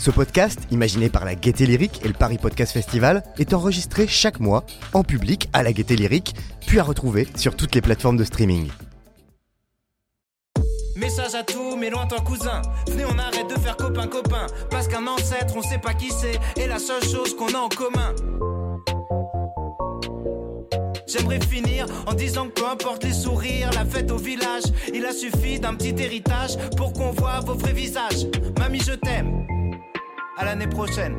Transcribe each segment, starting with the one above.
Ce podcast, imaginé par la Gaieté Lyrique et le Paris Podcast Festival, est enregistré chaque mois en public à la Gaieté Lyrique, puis à retrouver sur toutes les plateformes de streaming. Message à tous mes lointains cousins. Venez, on arrête de faire copain-copain. Parce qu'un ancêtre, on sait pas qui c'est. Et la seule chose qu'on a en commun. J'aimerais finir en disant que peu importe les sourires, la fête au village, il a suffi d'un petit héritage pour qu'on voit vos vrais visages. Mamie, je t'aime. L'année prochaine.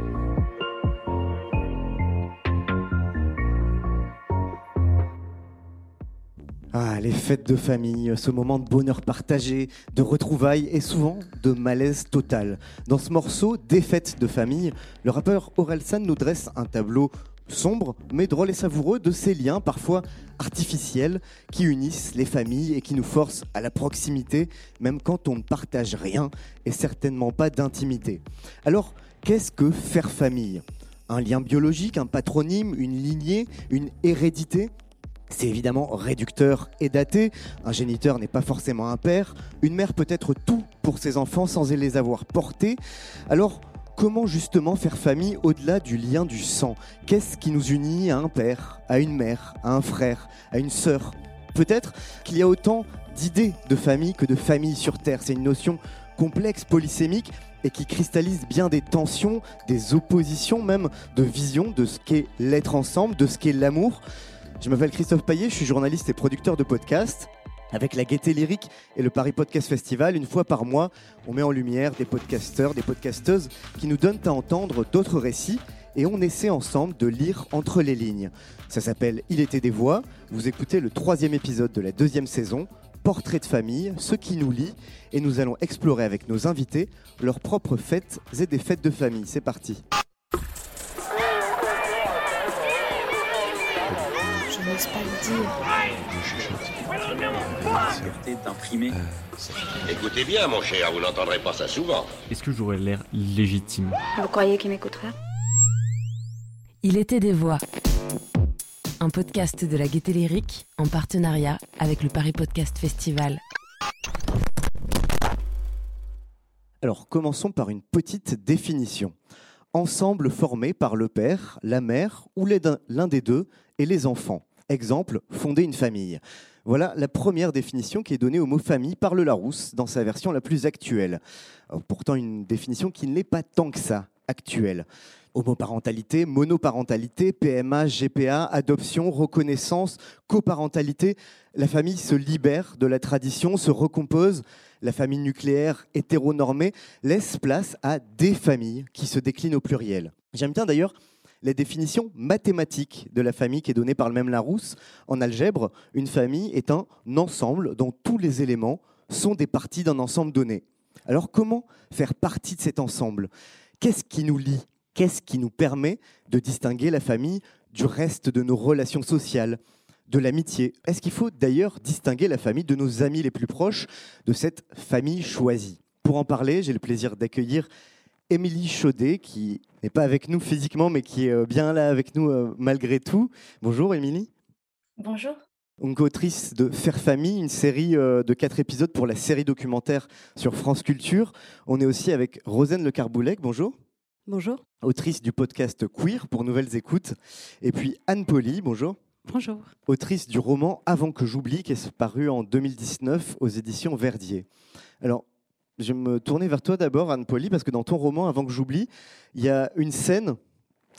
Ah, les fêtes de famille, ce moment de bonheur partagé, de retrouvailles et souvent de malaise total. Dans ce morceau, Des fêtes de famille, le rappeur Orelsan nous dresse un tableau sombre mais drôle et savoureux de ces liens parfois artificiels qui unissent les familles et qui nous forcent à la proximité même quand on ne partage rien et certainement pas d'intimité. Alors, qu'est-ce que faire famille? Un lien biologique, un patronyme, une lignée, une hérédité? C'est évidemment réducteur et daté. Un géniteur n'est pas forcément un père. Une mère peut être tout pour ses enfants sans les avoir portés. Alors, comment justement faire famille au-delà du lien du sang? Qu'est-ce qui nous unit à un père, à une mère, à un frère, à une sœur? Peut-être qu'il y a autant d'idées de famille que de famille sur Terre. C'est une notion complexe, polysémique, et qui cristallise bien des tensions, des oppositions même, de vision de ce qu'est l'être ensemble, de ce qu'est l'amour. Je m'appelle Christophe Paillet, je suis journaliste et producteur de podcasts. Avec la Gaieté Lyrique et le Paris Podcast Festival, une fois par mois, on met en lumière des podcasteurs, des podcasteuses qui nous donnent à entendre d'autres récits et on essaie ensemble de lire entre les lignes. Ça s'appelle Il était des voix. Vous écoutez le troisième épisode de la deuxième saison, Portrait de famille, ce qui nous lie, et nous allons explorer avec nos invités leurs propres fêtes et des fêtes de famille. C'est parti. Je n'ose pas le dire. d'imprimé. Écoutez bien, mon cher, vous n'entendrez pas ça souvent. Est-ce que j'aurais l'air légitime Vous croyez qu'il m'écouterait Il était des voix. Un podcast de la Gaieté Lyrique en partenariat avec le Paris Podcast Festival. Alors commençons par une petite définition. Ensemble formé par le père, la mère ou l'un des deux et les enfants. Exemple, fonder une famille. Voilà la première définition qui est donnée au mot famille par le Larousse dans sa version la plus actuelle. Pourtant une définition qui ne l'est pas tant que ça, actuelle. Homoparentalité, monoparentalité, PMA, GPA, adoption, reconnaissance, coparentalité. La famille se libère de la tradition, se recompose. La famille nucléaire hétéronormée laisse place à des familles qui se déclinent au pluriel. J'aime bien d'ailleurs la définition mathématique de la famille qui est donnée par le même Larousse. En algèbre, une famille est un ensemble dont tous les éléments sont des parties d'un ensemble donné. Alors comment faire partie de cet ensemble? Qu'est-ce qui nous lie? Qu'est-ce qui nous permet de distinguer la famille du reste de nos relations sociales, de l'amitié? Est-ce qu'il faut d'ailleurs distinguer la famille de nos amis les plus proches, de cette famille choisie? Pour en parler, j'ai le plaisir d'accueillir Émilie Chaudet, qui n'est pas avec nous physiquement, mais qui est euh, bien là avec nous euh, malgré tout. Bonjour Émilie. Bonjour. Donc, autrice de Faire Famille, une série euh, de quatre épisodes pour la série documentaire sur France Culture. On est aussi avec Rosane Le Carboulec. Bonjour. Bonjour. Autrice du podcast Queer pour Nouvelles Écoutes. Et puis Anne Poli. Bonjour. Bonjour. Autrice du roman Avant que j'oublie, qui est paru en 2019 aux éditions Verdier. Alors, je vais me tourner vers toi d'abord, Anne Poli, parce que dans ton roman Avant que j'oublie, il y a une scène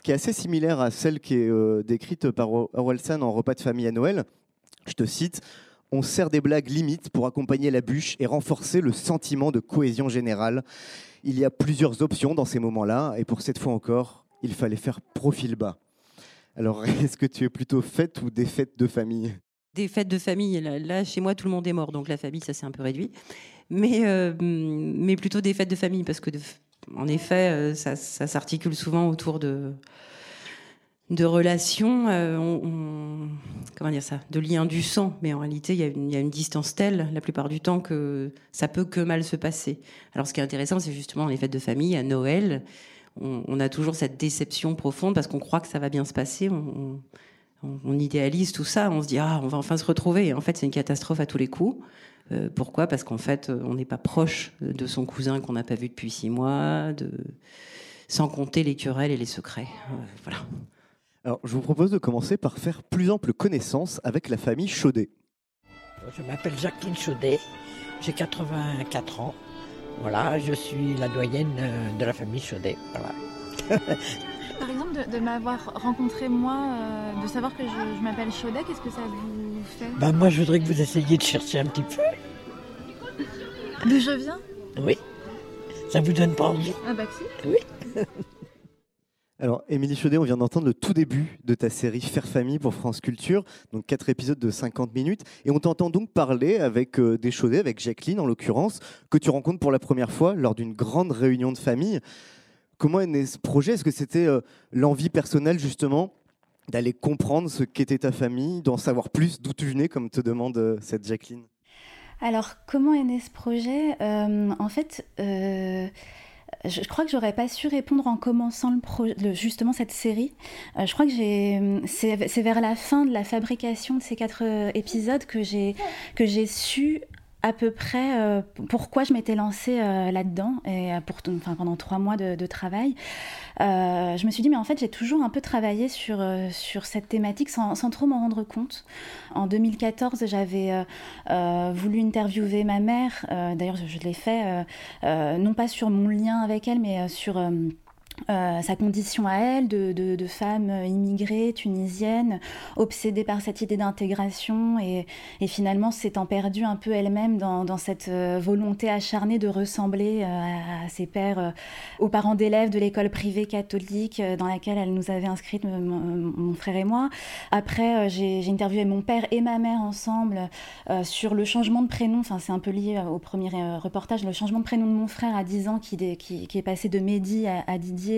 qui est assez similaire à celle qui est euh, décrite par Orwellson en repas de famille à Noël. Je te cite On sert des blagues limites pour accompagner la bûche et renforcer le sentiment de cohésion générale. Il y a plusieurs options dans ces moments-là, et pour cette fois encore, il fallait faire profil bas. Alors, est-ce que tu es plutôt fête ou des fêtes de famille? Des fêtes de famille, là, chez moi tout le monde est mort, donc la famille ça s'est un peu réduit. Mais, euh, plutôt des fêtes de famille, parce que en effet, euh, ça s'articule souvent autour de, de relations, euh, on- comment dire ça, de liens du sang. Mais en réalité, il y, a une, distance telle, la plupart du temps, que ça peut que mal se passer. Alors, ce qui est intéressant, c'est justement les fêtes de famille, à Noël, on, a toujours cette déception profonde parce qu'on croit que ça va bien se passer. On, idéalise tout ça, on se dit ah, on va enfin se retrouver. Et en fait, c'est une catastrophe à tous les coups. Euh, pourquoi? Parce qu'en fait, euh, on n'est pas proche de son cousin qu'on n'a pas vu depuis six mois, sans compter les querelles et les secrets. Voilà. Alors, je vous propose de commencer par faire plus ample connaissance avec la famille Chaudet. Je m'appelle Jacqueline Chaudet, j'ai 84 ans. Voilà, je suis la doyenne euh, de la famille Chaudet. Voilà. Par exemple, de, de m'avoir rencontré moi, euh, de savoir que je, je m'appelle Chaudet, qu'est-ce que ça vous fait? Ben, moi, je voudrais que vous essayiez de chercher un petit peu. D'où je viens? Oui. Ça vous donne pas envie? Ah bah si. Oui. Alors, Émilie Chaudet, on vient d'entendre le tout début de ta série Faire Famille pour France Culture, donc quatre épisodes de 50 minutes. Et on t'entend donc parler avec euh, des Chaudet, avec Jacqueline en l'occurrence, que tu rencontres pour la première fois lors d'une grande réunion de famille. Comment est né ce projet? Est-ce que c'était euh, l'envie personnelle justement d'aller comprendre ce qu'était ta famille, d'en savoir plus, d'où tu venais, comme te demande euh, cette Jacqueline? Alors, comment est né ce projet? En fait, je, crois que j'aurais pas su répondre en commençant le le- justement cette série. Euh, je crois que j'ai, c'est c'est vers la fin de la fabrication de ces quatre euh, épisodes que j'ai que j'ai su à peu près euh, pourquoi je m'étais lancée euh, là-dedans et euh, pour, enfin, pendant trois mois de, travail. Je me suis dit mais en fait j'ai toujours un peu travaillé sur, sur cette thématique sans, sans trop m'en rendre compte. En 2014 j'avais voulu interviewer ma mère, d'ailleurs je, l'ai fait, non pas sur mon lien avec elle mais sur... euh, sa condition à elle de, femme immigrée tunisienne, obsédée par cette idée d'intégration et, finalement s'étant perdue un peu elle-même dans, cette euh, volonté acharnée de ressembler euh, à, ses pères, aux parents d'élèves de l'école privée catholique dans laquelle elle nous avait inscrites, mon, frère et moi. Après, j'ai interviewé mon père et ma mère ensemble sur le changement de prénom, enfin c'est un peu lié au premier reportage, le changement de prénom de mon frère à 10 ans qui, est passé de Mehdi à Didier,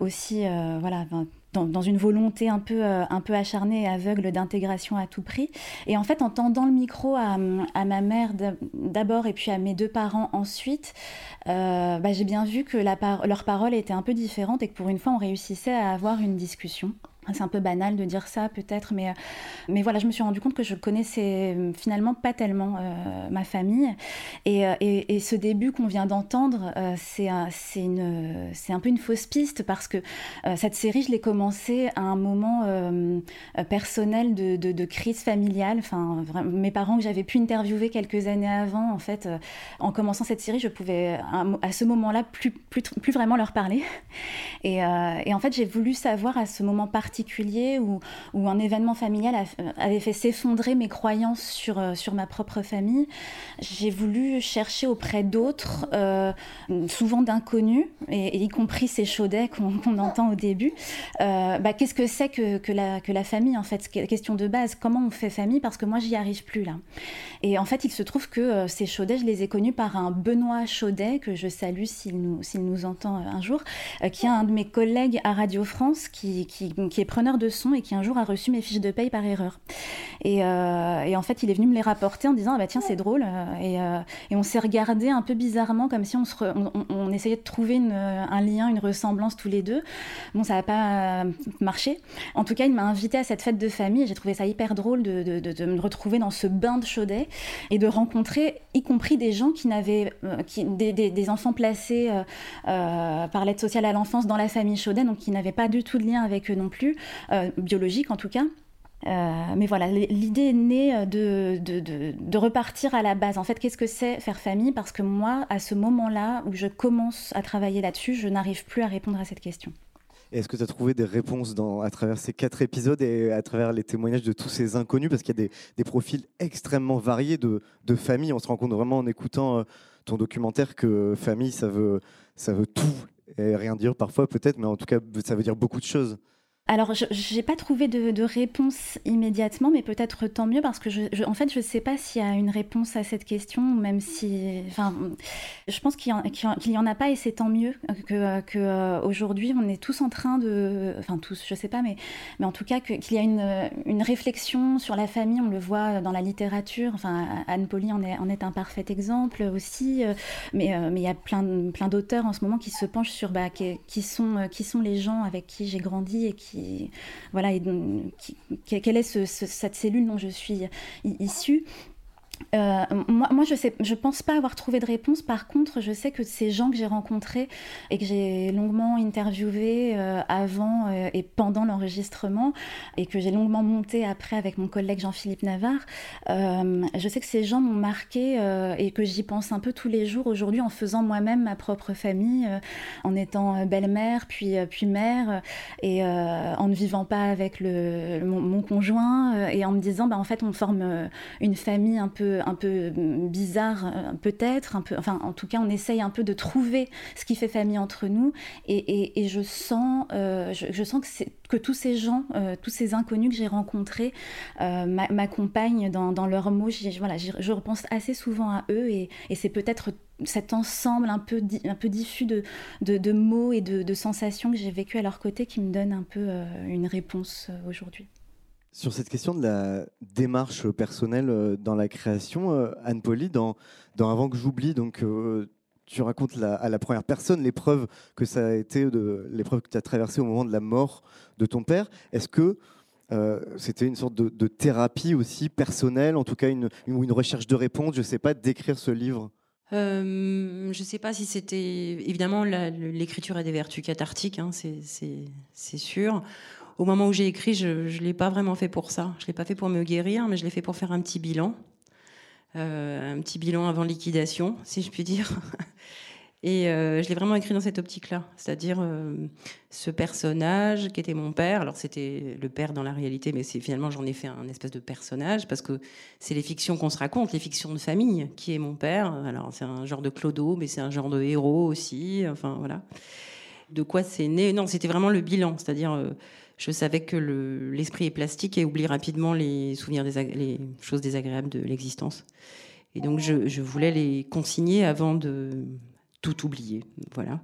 aussi euh, voilà, dans, une volonté un peu, euh, un peu acharnée et aveugle d'intégration à tout prix. Et en fait, en tendant le micro à, à ma mère d'ab- d'abord et puis à mes deux parents ensuite, euh, bah, j'ai bien vu que la par- leur parole était un peu différente et que pour une fois, on réussissait à avoir une discussion. C'est un peu banal de dire ça peut-être, mais, euh, mais voilà, je me suis rendu compte que je connaissais euh, finalement pas tellement euh, ma famille. Et, et, ce début qu'on vient d'entendre, euh, c'est un, un peu une fausse piste parce que cette série, je l'ai commencée à un moment personnel de, de- crise familiale. Enfin, mes parents que j'avais pu interviewer quelques années avant, en fait, en commençant cette série, je pouvais à, ce moment-là plus, plus, plus vraiment leur parler. Et, et en fait, j'ai voulu savoir à ce moment particulier où, où un événement familial a- avait fait s'effondrer mes croyances sur, euh, sur ma propre famille. J'ai voulu chercher auprès d'autres, euh, souvent d'inconnus, et, y compris ces chaudets qu'on entend au début. Euh, bah, Qu'est-ce que c'est que, que, la, que la famille, en fait? Question de base, comment on fait famille? Parce que moi, j'y arrive plus là. Et en fait, il se trouve que euh, ces chaudets, je les ai connus par un Benoît Chaudet, que je salue s'il nous, nous entend euh, un jour, euh, qui est un de mes collègues à Radio France, qui, qui, qui preneur de son et qui un jour a reçu mes fiches de paye par erreur. Et, euh, et en fait, il est venu me les rapporter en disant ah bah tiens c'est drôle euh, et, euh, et on s'est regardé un peu bizarrement comme si on, se on, essayait de trouver un lien, une ressemblance tous les deux. Bon ça n'a pas marché. En tout cas, il m'a invité à cette fête de famille j'ai trouvé ça hyper drôle de, de- de- me retrouver dans ce bain de chaudet et de rencontrer y compris des gens qui n'avaient qui, des, des- enfants placés par l'aide sociale à l'enfance dans la famille Chaudet, donc qui n'avaient pas du tout de lien avec eux non plus, euh, biologique en tout cas. Euh, mais voilà, l'idée est née euh, de, de, repartir à la base. En fait, qu'est-ce que c'est faire famille? Parce que moi, à ce moment-là où je commence à travailler là-dessus, je n'arrive plus à répondre à cette question. Est-ce que tu as trouvé des réponses à travers ces quatre épisodes et à travers les témoignages de tous ces inconnus? Parce qu'il y a des, profils extrêmement variés de, de familles. On se rend compte vraiment en écoutant ton documentaire que famille, ça veut, ça veut tout et rien dire parfois peut-être, mais en tout cas, ça veut dire beaucoup de choses. Alors, je n'ai pas trouvé de, réponse immédiatement, mais peut-être tant mieux parce que, je, en fait, je ne sais pas s'il y a une réponse à cette question, même si. Enfin, je pense qu'il n'y en, a pas et c'est tant mieux que, que euh, aujourd'hui on est tous en train de. Enfin, tous, je ne sais pas, mais, en tout cas, qu'il y a une, réflexion sur la famille, on le voit dans la littérature. Enfin, Anne Pauly en est, un parfait exemple aussi, euh, mais, euh, mais il y a plein, plein d'auteurs en ce moment qui se penchent sur bah, qui sont les gens avec qui j'ai grandi et qui voilà, quelle est cette cellule dont je suis issue euh, moi, je je pense pas avoir trouvé de réponse. Par contre, je sais que ces gens que j'ai rencontrés et que j'ai longuement interviewés euh, avant euh, et pendant l'enregistrement et que j'ai longuement monté après avec mon collègue Jean-Philippe Navarre, je sais que ces gens m'ont marqué et que j'y pense un peu tous les jours aujourd'hui en faisant moi-même ma propre famille, en étant belle-mère puis mère et en ne vivant pas avec mon conjoint et en me disant bah en fait on forme une famille un peu un peu bizarre, euh, peut-être, un peu, enfin, en tout cas, on essaye un peu de trouver ce qui fait famille entre nous. Et, je sens, euh, je, sens que, que tous ces gens, euh, tous ces inconnus que j'ai rencontrés m'accompagnent dans, leurs mots. voilà, je repense assez souvent à eux et, c'est peut-être cet ensemble un peu, un peu diffus de, de, mots et de, de sensations que j'ai vécu à leur côté qui me donne un peu une réponse aujourd'hui. Sur cette question de la démarche personnelle euh, dans la création, euh, Anne Pauly, dans, Avant que j'oublie, donc euh, tu racontes à la première personne l'épreuve que ça a été, l'épreuve que tu as traversée au moment de la mort de ton père. Est-ce que c'était une sorte de, thérapie aussi personnelle, en tout cas une recherche de réponse, je ne sais pas, d'écrire ce livre? Je ne sais pas si c'était. Évidemment, l'écriture a des vertus cathartiques, hein, c'est sûr au moment où j'ai écrit, je ne l'ai pas vraiment fait pour ça. Je ne l'ai pas fait pour me guérir, mais je l'ai fait pour faire un petit bilan. Euh, un petit bilan avant liquidation, si je puis dire. Et euh, je l'ai vraiment écrit dans cette optique-là, c'est-à-dire euh, ce personnage qui était mon père. Alors c'était le père dans la réalité, mais finalement j'en ai fait un espèce de personnage parce que c'est les fictions qu'on se raconte, les fictions de famille, qui est mon père? Alors c'est un genre de clodo, mais c'est un genre de héros aussi. Enfin voilà. De quoi c'est né? Non, c'était vraiment le bilan, c'est-à-dire je savais que l'esprit est plastique et oublie rapidement les souvenirs, des, choses désagréables de l'existence. Et donc, je, voulais les consigner avant de tout oublier. Voilà.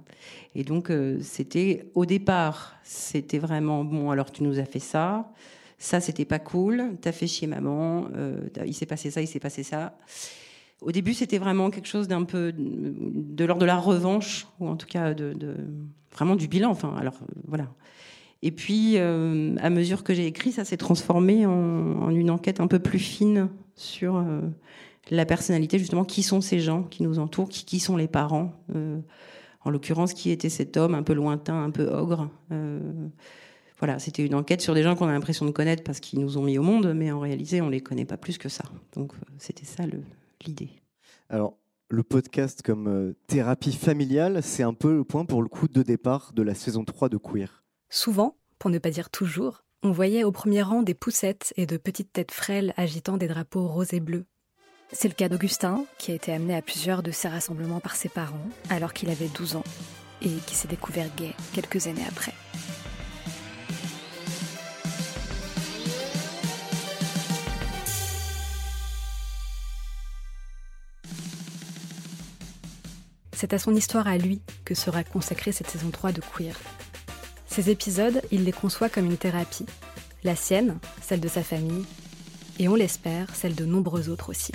Et donc, euh, c'était au départ, c'était vraiment bon. Alors, tu nous as fait ça. Ça, c'était pas cool. T'as fait chier maman. Euh, il s'est passé ça, il s'est passé ça. Au début, c'était vraiment quelque chose d'un peu de l'ordre de la revanche, ou en tout cas de, vraiment du bilan. Enfin, alors voilà. Et puis, euh, à mesure que j'ai écrit, ça s'est transformé en, une enquête un peu plus fine sur euh, la personnalité, justement, qui sont ces gens qui nous entourent, qui, sont les parents. Euh, en l'occurrence, qui était cet homme un peu lointain, un peu ogre. voilà, c'était une enquête sur des gens qu'on a l'impression de connaître parce qu'ils nous ont mis au monde, mais en réalité, on ne les connaît pas plus que ça. Donc, c'était ça l'idée. Alors, le podcast comme thérapie familiale, c'est un peu le point pour le coup de départ de la saison 3 de Queer. Souvent, pour ne pas dire toujours, on voyait au premier rang des poussettes et de petites têtes frêles agitant des drapeaux roses et bleus. C'est le cas d'Augustin, qui a été amené à plusieurs de ces rassemblements par ses parents, alors qu'il avait 12 ans, et qui s'est découvert gay quelques années après. C'est à son histoire à lui que sera consacrée cette saison 3 de Queer, ces épisodes, il les conçoit comme une thérapie. La sienne, celle de sa famille, et on l'espère, celle de nombreux autres aussi.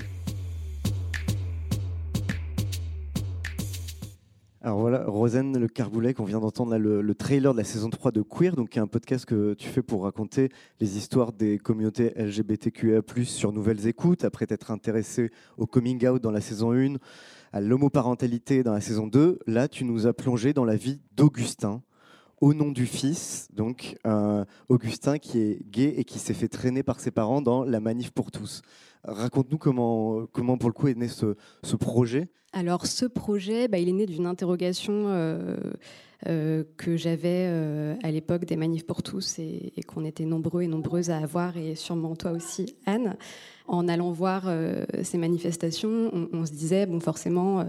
Alors voilà, Rosen Le Carboulet, qu'on vient d'entendre le, le, trailer de la saison 3 de Queer, donc qui est un podcast que tu fais pour raconter les histoires des communautés LGBTQIA+, sur Nouvelles Écoutes, après t'être intéressé au coming out dans la saison 1, à l'homoparentalité dans la saison 2. Là, tu nous as plongé dans la vie d'Augustin, au nom du fils, donc Augustin qui est gay et qui s'est fait traîner par ses parents dans la manif pour tous. Raconte-nous comment, comment pour le coup est né ce, ce projet. Alors ce projet, bah, il est né d'une interrogation euh, euh, que j'avais euh, à l'époque des manifs pour tous et, qu'on était nombreux et nombreuses à avoir, et sûrement toi aussi, Anne. En allant voir ces manifestations, on, on, se disait, bon forcément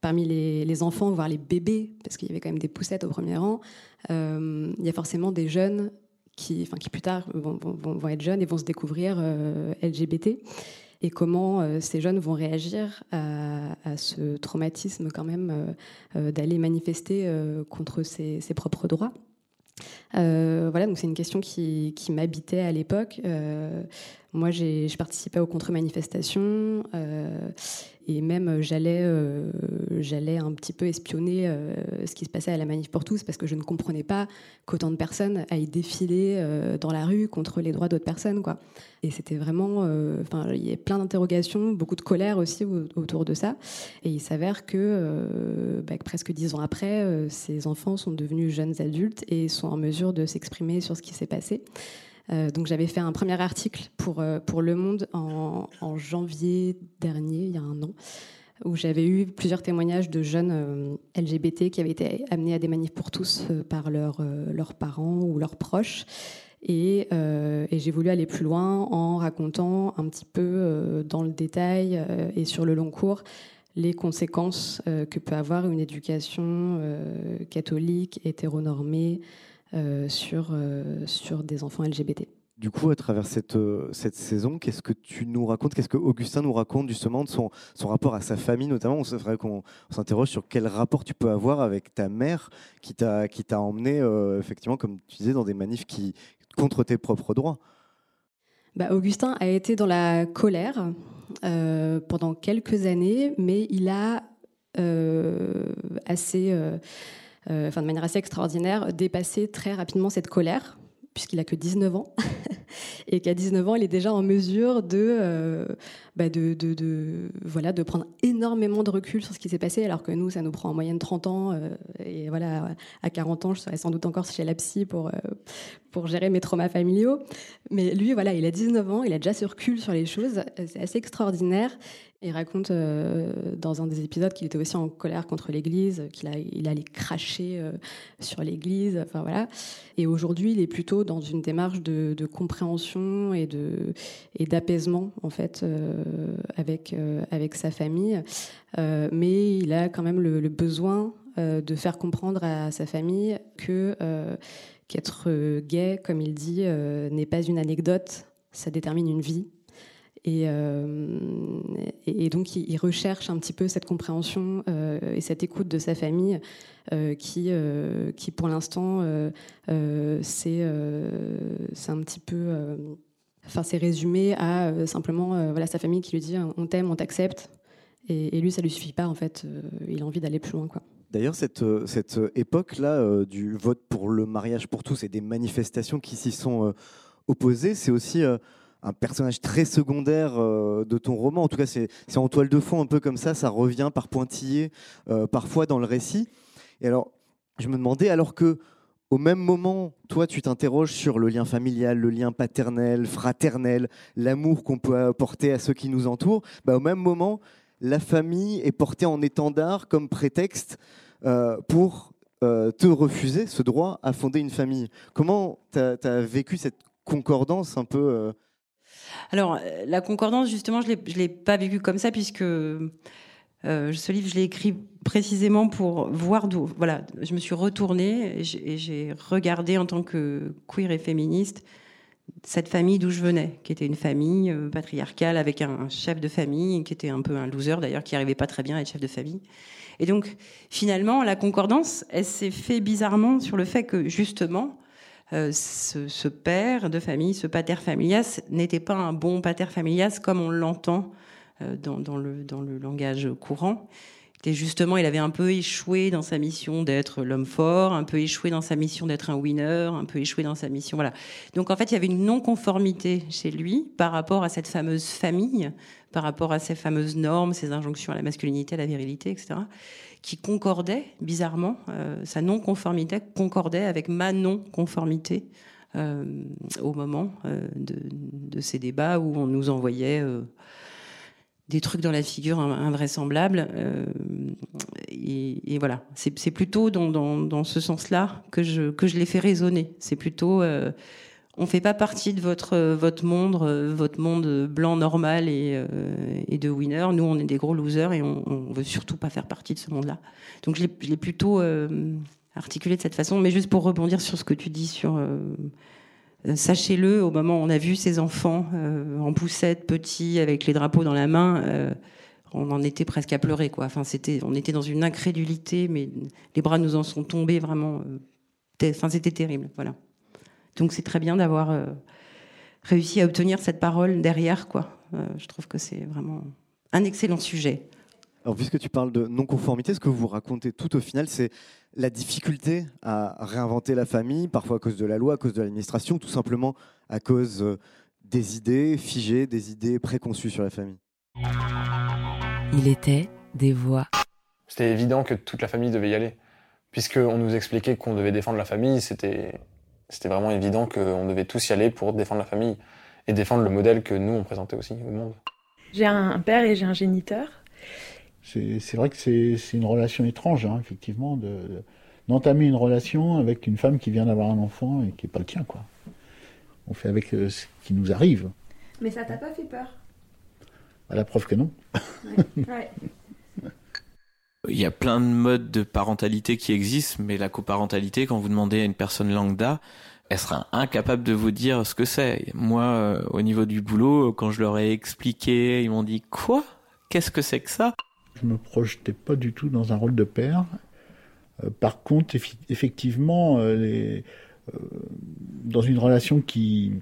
parmi les, enfants, voire les bébés, parce qu'il y avait quand même des poussettes au premier rang, euh, il y a forcément des jeunes qui, enfin, qui plus tard vont, être jeunes et vont se découvrir LGBT et comment ces jeunes vont réagir à, ce traumatisme quand même d'aller manifester contre ses, propres droits. voilà, donc c'est une question qui m'habitait à l'époque. Moi, je participais aux contre-manifestations et même, euh, j'allais, euh, j'allais un petit peu espionner euh, ce qui se passait à la Manif pour tous, parce que je ne comprenais pas qu'autant de personnes aillent défiler dans la rue contre les droits d'autres personnes. Quoi. Et c'était vraiment... Enfin, il y a plein d'interrogations, beaucoup de colère aussi autour de ça. Et il s'avère que, bah, presque dix ans après, ces enfants sont devenus jeunes adultes et sont en mesure de s'exprimer sur ce qui s'est passé. Euh, donc j'avais fait un premier article pour, euh, pour Le Monde en, janvier dernier, il y a un an, où j'avais eu plusieurs témoignages de jeunes euh, LGBT qui avaient été amenés à des manifs pour tous par leurs parents ou leurs proches. Et, j'ai voulu aller plus loin en racontant un petit peu dans le détail et sur le long cours les conséquences que peut avoir une éducation catholique, hétéronormée, sur, euh, sur des enfants LGBT. Du coup, à travers cette, euh, cette saison, qu'est-ce que tu nous racontes Qu'est-ce que Augustin nous raconte justement de son, son rapport à sa famille, notamment? On vrai qu'on s'interroge sur quel rapport tu peux avoir avec ta mère qui t'a emmené, effectivement, comme tu disais, dans des manifs qui, contre tes propres droits. Bah, Augustin a été dans la colère pendant quelques années, mais il a assez euh, enfin, de manière assez extraordinaire, dépasser très rapidement cette colère, puisqu'il a que 19 ans, et qu'à 19 ans, il est déjà en mesure euh, bah, de, voilà, de prendre énormément de recul sur ce qui s'est passé, alors que nous, ça nous prend en moyenne 30 ans, euh, et voilà, à 40 ans, je serais sans doute encore chez la psy pour, pour gérer mes traumas familiaux. Mais lui, voilà, il a 19 ans, il a déjà ce recul sur les choses, c'est assez extraordinaire, il raconte euh, dans un des épisodes qu'il était aussi en colère contre l'Église, qu'il il allait cracher euh, sur l'Église. Enfin voilà. Et aujourd'hui, il est plutôt dans une démarche de, compréhension et d'apaisement en fait euh, avec avec sa famille. mais il a quand même le, le besoin de faire comprendre à sa famille que qu'être gay, comme il dit, n'est pas une anecdote, ça détermine une vie euh, et, donc, il, recherche un petit peu cette compréhension euh, et cette écoute de sa famille euh, qui, qui, pour l'instant, c'est un petit peu. Enfin, c'est résumé à simplement voilà, sa famille qui lui dit on t'aime, on t'accepte. Et, lui, ça lui suffit pas, en fait. il a envie d'aller plus loin. Quoi. D'ailleurs, cette, cette époque-là du vote pour le mariage pour tous et des manifestations qui s'y sont opposées, c'est aussi un personnage très secondaire euh, de ton roman. En tout cas, c'est en toile de fond un peu comme ça, ça revient par pointillés euh, parfois dans le récit. Et alors, je me demandais, alors que au même moment, toi, tu t'interroges sur le lien familial, le lien paternel, fraternel, l'amour qu'on peut apporter à ceux qui nous entourent, bah, au même moment, la famille est portée en étendard comme prétexte euh, pour te refuser ce droit à fonder une famille. Comment tu as, as, vécu cette concordance un peu alors, euh, la concordance, justement, je ne l'ai pas vécu comme ça, puisque euh, ce livre, je l'ai écrit précisément pour voir d'où. Voilà, je me suis retournée et j'ai regardé en tant que queer et féministe cette famille d'où je venais, qui était une famille euh, patriarcale avec un chef de famille, qui était un peu un loser d'ailleurs, qui n'arrivait pas très bien à être chef de famille. Et donc, finalement, la concordance, elle s'est fait bizarrement sur le fait que, justement, euh, ce, père de famille, ce pater familias, n'était pas un bon pater familias comme on l'entend euh, dans, le, dans le langage courant. Et justement, il avait un peu échoué dans sa mission d'être l'homme fort, un peu échoué dans sa mission d'être un winner, un peu échoué dans sa mission. Voilà. Donc en fait, il y avait une non-conformité chez lui par rapport à cette fameuse famille, par rapport à ces fameuses normes, ces injonctions à la masculinité, à la virilité, etc qui concordait, bizarrement, euh, sa non-conformité concordait avec ma non-conformité euh, au moment euh, de, ces débats où on nous envoyait des trucs dans la figure invraisemblables. Et, voilà, c'est plutôt dans, ce sens-là que je, que je l'ai fait résonner. C'est plutôt on fait pas partie de votre euh, votre monde, euh, votre monde blanc normal euh, et, de winner. Nous, on est des gros losers et on, on veut surtout pas faire partie de ce monde-là. Donc, je l'ai plutôt articulé de cette façon. Mais juste pour rebondir sur ce que tu dis sur Sachez-le, au moment où on a vu ces enfants en poussette, petits, avec les drapeaux dans la main, on en était presque à pleurer, quoi. Enfin, c'était, on était dans une incrédulité, mais les bras nous en sont tombés vraiment. Enfin, c'était terrible, voilà. Donc, c'est très bien d'avoir réussi à obtenir cette parole derrière, quoi. je trouve que c'est vraiment un excellent sujet. Alors, puisque tu parles de non-conformité, ce que vous racontez tout au final, c'est la difficulté à réinventer la famille, parfois à cause de la loi, à cause de l'administration, tout simplement à cause euh, des idées figées, des idées préconçues sur la famille. Il était des voix. C'était évident que toute la famille devait y aller. Puisqu'on nous expliquait qu'on devait défendre la famille, c'était vraiment évident qu'on devait tous y aller pour défendre la famille et défendre le modèle que nous, on présentait aussi au monde. J'ai un père et j'ai un géniteur. C'est vrai que c'est une relation étrange, hein, effectivement, d'entamer une relation avec une femme qui vient d'avoir un enfant et qui n'est pas le tien. Quoi. On fait avec euh, ce qui nous arrive. Mais ça t'a pas fait peur? À la preuve que non. Il y a plein de modes de parentalité qui existent, mais la coparentalité, quand vous demandez à une personne lambda, elle sera incapable de vous dire ce que c'est. Moi, euh, au niveau du boulot, quand je leur ai expliqué, ils m'ont dit quoi? Qu'est-ce que c'est que ça? Je me projetais pas du tout dans un rôle de père. Euh, par contre, effectivement, euh, dans une relation qui,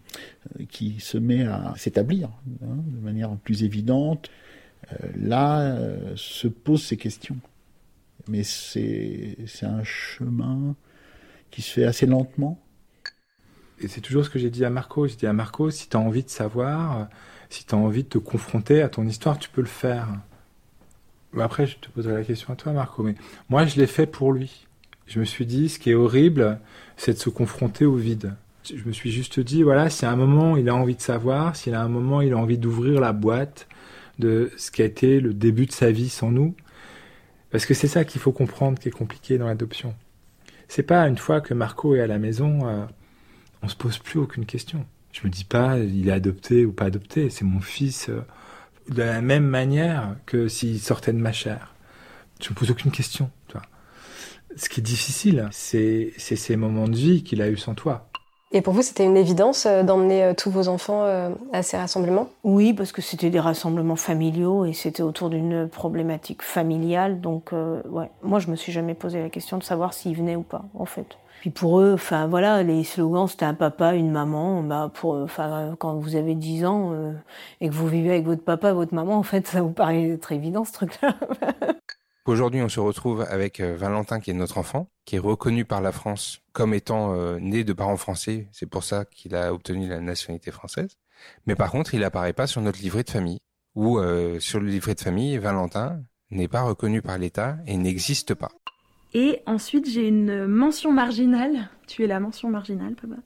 qui se met à s'établir hein, de manière plus évidente, là se posent ces questions. Mais c'est un chemin qui se fait assez lentement et c'est toujours ce que j'ai dit à Marco. J'ai dit à Marco, si tu as envie de savoir, si tu as envie de te confronter à ton histoire, tu peux le faire. après, je te poserai la question à toi, Marco. Mais moi, je l'ai fait pour lui. Je me suis dit, ce qui est horrible, c'est de se confronter au vide. Je me suis juste dit, voilà, si à un moment il a envie de savoir, s'il a un moment il a envie d'ouvrir la boîte de ce qui a été le début de sa vie sans nous, parce que c'est ça qu'il faut comprendre qui est compliqué dans l'adoption. C'est pas une fois que Marco est à la maison, euh, on se pose plus aucune question. Je me dis pas il est adopté ou pas adopté, c'est mon fils euh, de la même manière que s'il sortait de ma chair. Je me pose aucune question. Ce qui est difficile, c'est ces moments de vie qu'il a eu sans toi. Et pour vous, c'était une évidence euh, d'emmener euh, tous vos enfants à ces rassemblements? Oui, parce que c'était des rassemblements familiaux et c'était autour d'une problématique familiale. Donc, ouais, moi, je me suis jamais posé la question de savoir s'ils venaient ou pas, en fait. Puis pour eux, enfin voilà, les slogans c'était un papa, une maman. Bah pour, enfin quand vous avez 10 ans euh, et que vous vivez avec votre papa, votre maman, en fait, ça vous paraît très évident ce truc-là. Aujourd'hui, on se retrouve avec euh, Valentin qui est notre enfant, qui est reconnu par la France comme étant euh, né de parents français. C'est pour ça qu'il a obtenu la nationalité française. Mais par contre, il apparaît pas sur notre livret de famille. Ou sur le livret de famille, Valentin n'est pas reconnu par l'État et n'existe pas. Et ensuite, j'ai une mention marginale. Tu es la mention marginale, papa.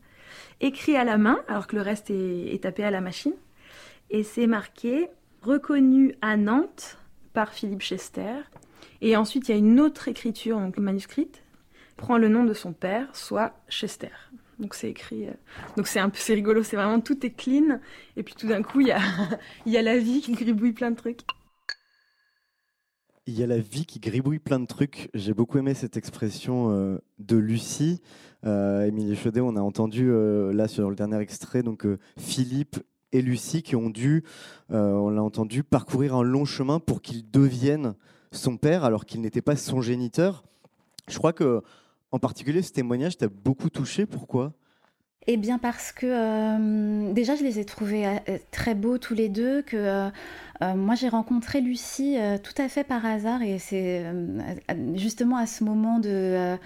Écrit à la main, alors que le reste est, tapé à la machine. Et c'est marqué reconnu à Nantes par Philippe Chester. Et ensuite, il y a une autre écriture, donc manuscrite, prend le nom de son père, soit Chester. Donc c'est écrit. Euh, donc c'est un peu, c'est rigolo, c'est vraiment tout est clean. Et puis tout d'un coup, il y a, il y a la vie qui gribouille plein de trucs. Il y a la vie qui gribouille plein de trucs. J'ai beaucoup aimé cette expression euh, de Lucie. Euh, Émilie Chaudet, on a entendu là sur le dernier extrait, donc Philippe et Lucie qui ont dû, on l'a entendu, parcourir un long chemin pour qu'ils deviennent son père alors qu'il n'était pas son géniteur. Je crois que, en particulier, ce témoignage t'a beaucoup touché. Pourquoi? Eh bien parce que déjà je les ai trouvés très beaux tous les deux, que euh, moi, j'ai rencontré Lucie euh, tout à fait par hasard et c'est euh, justement à ce moment de,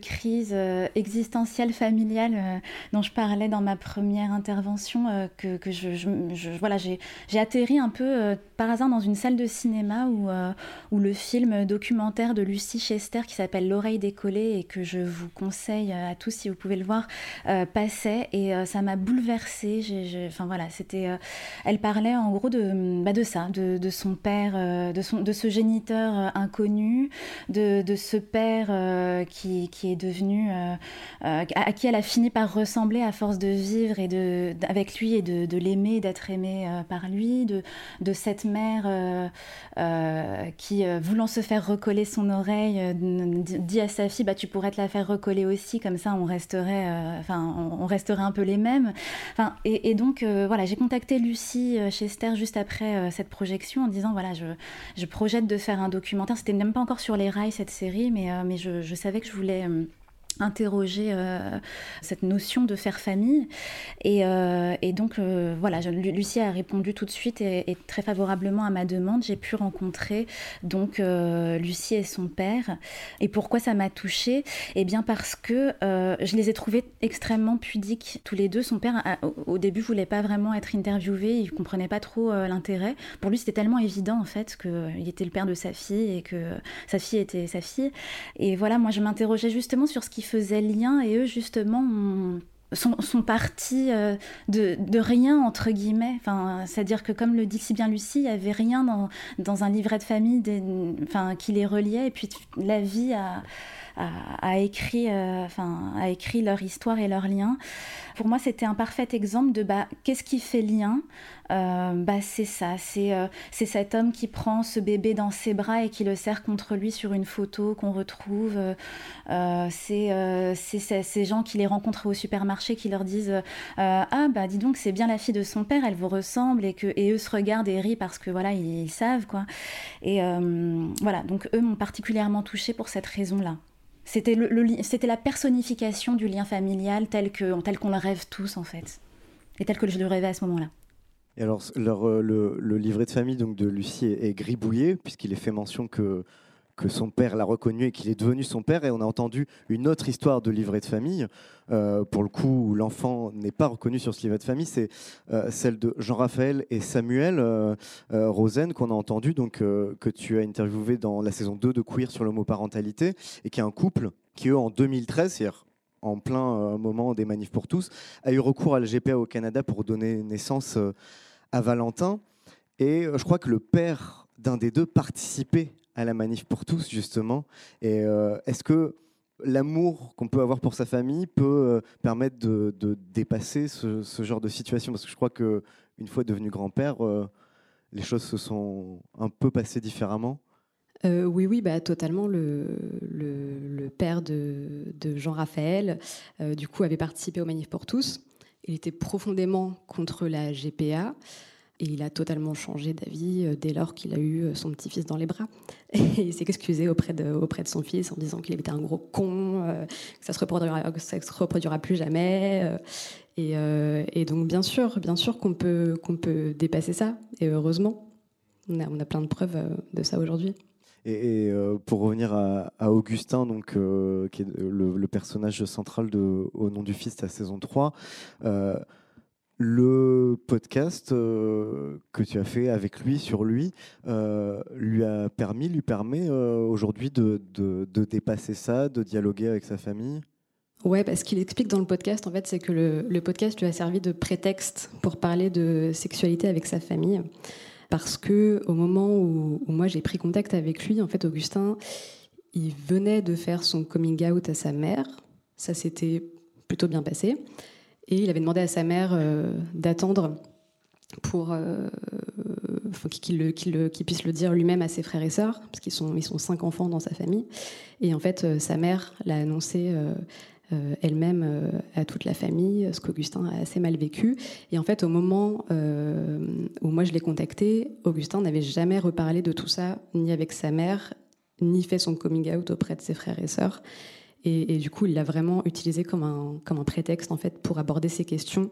crise existentielle familiale dont je parlais dans ma première intervention que, je, voilà, j'ai atterri un peu par hasard dans une salle de cinéma où, le film documentaire de Lucie Chester qui s'appelle L'oreille décollée et que je vous conseille à tous si vous pouvez le voir passait et ça m'a bouleversée. Enfin voilà, c'était, elle parlait en gros de, bah, de ça de, son père, euh, de, son, de ce géniteur euh, inconnu, de, ce père euh, qui, est devenu, à qui elle a fini par ressembler à force de vivre et de, avec lui et de, l'aimer, d'être aimée par lui, de, de cette mère qui, voulant se faire recoller son oreille, dit à sa fille, bah, tu pourrais te la faire recoller aussi, comme ça on resterait, on, resterait un peu les mêmes. Enfin, et, donc, voilà, j'ai contacté Lucie Chester juste après cette projection en disant voilà, je, je, projette de faire un documentaire. C'était même pas encore sur les rails cette série, mais, mais je, je savais que je voulais interroger euh, cette notion de faire famille. Et, euh, donc, euh, voilà, Lucie a répondu tout de suite et, très favorablement à ma demande. J'ai pu rencontrer donc Lucie et son père. Et pourquoi ça m'a touchée? Eh bien, parce que je les ai trouvés extrêmement pudiques tous les deux. Son père, au début, voulait pas vraiment être interviewé. Il comprenait pas trop l'intérêt. Pour lui, c'était tellement évident en fait qu'il était le père de sa fille et que sa fille était sa fille. Et voilà, moi, je m'interrogeais justement sur ce qui faisaient lien et eux justement sont, partis euh, de, rien entre guillemets. Enfin, c'est-à-dire que comme le dit si bien Lucie, il n'y avait rien dans, dans, un livret de famille enfin, qui les reliait et puis la vie a, a, écrit, euh, enfin, écrit leur histoire et leurs liens. Pour moi, c'était un parfait exemple de bah, qu'est-ce qui fait lien? Euh, bah, C'est ça, euh, c'est cet homme qui prend ce bébé dans ses bras et qui le serre contre lui sur une photo qu'on retrouve. C'est ces gens qui les rencontrent au supermarché qui leur disent Ah, bah dis donc, c'est bien la fille de son père, elle vous ressemble, et, que, et eux se regardent et rient parce que voilà, ils, savent. quoi. Et voilà, donc eux m'ont particulièrement touchée pour cette raison-là. C'était le, c'était la personnification du lien familial tel que tel qu'on le rêve tous en fait, et tel que je le rêvais à ce moment-là. Et alors euh, le, livret de famille donc de Lucie est gribouillé puisqu'il est fait mention que que son père l'a reconnu et qu'il est devenu son père. Et on a entendu une autre histoire de livret de famille, euh, pour le coup, où l'enfant n'est pas reconnu sur ce livret de famille. C'est euh, celle de Jean-Raphaël et Samuel euh, Rosen, qu'on a entendu, donc, que tu as interviewé dans la saison 2 de Queer sur l'homoparentalité, et qui est un couple qui, eux, en 2013, c'est-à-dire en plein moment des manifs pour tous, a eu recours à la GPA au Canada pour donner naissance à Valentin. Et je crois que le père d'un des deux participait à la manif pour tous, justement. Et euh, est-ce que l'amour qu'on peut avoir pour sa famille peut euh, permettre de, dépasser ce, genre de situation? Parce que je crois que une fois devenu grand-père, euh, les choses se sont un peu passées différemment. oui, oui, bah, totalement. Le, père de, Jean-Raphaël, du coup, avait participé aux manifs pour tous. Il était profondément contre la GPA. Et il a totalement changé d'avis euh, dès lors qu'il a eu euh, son petit-fils dans les bras. Et il s'est excusé auprès de, auprès de son fils en disant qu'il était un gros con, euh, que ça se reproduira, se reproduira plus jamais. Et, donc bien sûr, bien sûr qu'on peut, qu'on peut dépasser ça. Et heureusement, on a, plein de preuves de ça aujourd'hui. Et, pour revenir à, Augustin, donc, qui est le, personnage central de Au nom du fils, à saison 3, le podcast euh, que tu as fait avec lui sur lui euh, lui a permis, lui permet euh, aujourd'hui de, dépasser ça, de dialoguer avec sa famille? Ouais, parce qu'il explique dans le podcast, en fait, c'est que le, podcast lui a servi de prétexte pour parler de sexualité avec sa famille. Parce que au moment où, où moi j'ai pris contact avec lui, en fait, Augustin, il venait de faire son coming out à sa mère. Ça s'était plutôt bien passé. Et il avait demandé à sa mère euh, d'attendre pour euh, qu'il puisse le dire lui-même à ses frères et sœurs, parce qu'ils sont, ils sont cinq enfants dans sa famille. Et en fait, euh, sa mère l'a annoncé elle-même à toute la famille, ce qu'Augustin a assez mal vécu. Et en fait, au moment où moi je l'ai contacté, Augustin n'avait jamais reparlé de tout ça, ni avec sa mère, ni fait son coming out auprès de ses frères et sœurs. Et, du coup, il l'a vraiment utilisé comme un, comme un prétexte en fait pour aborder ces questions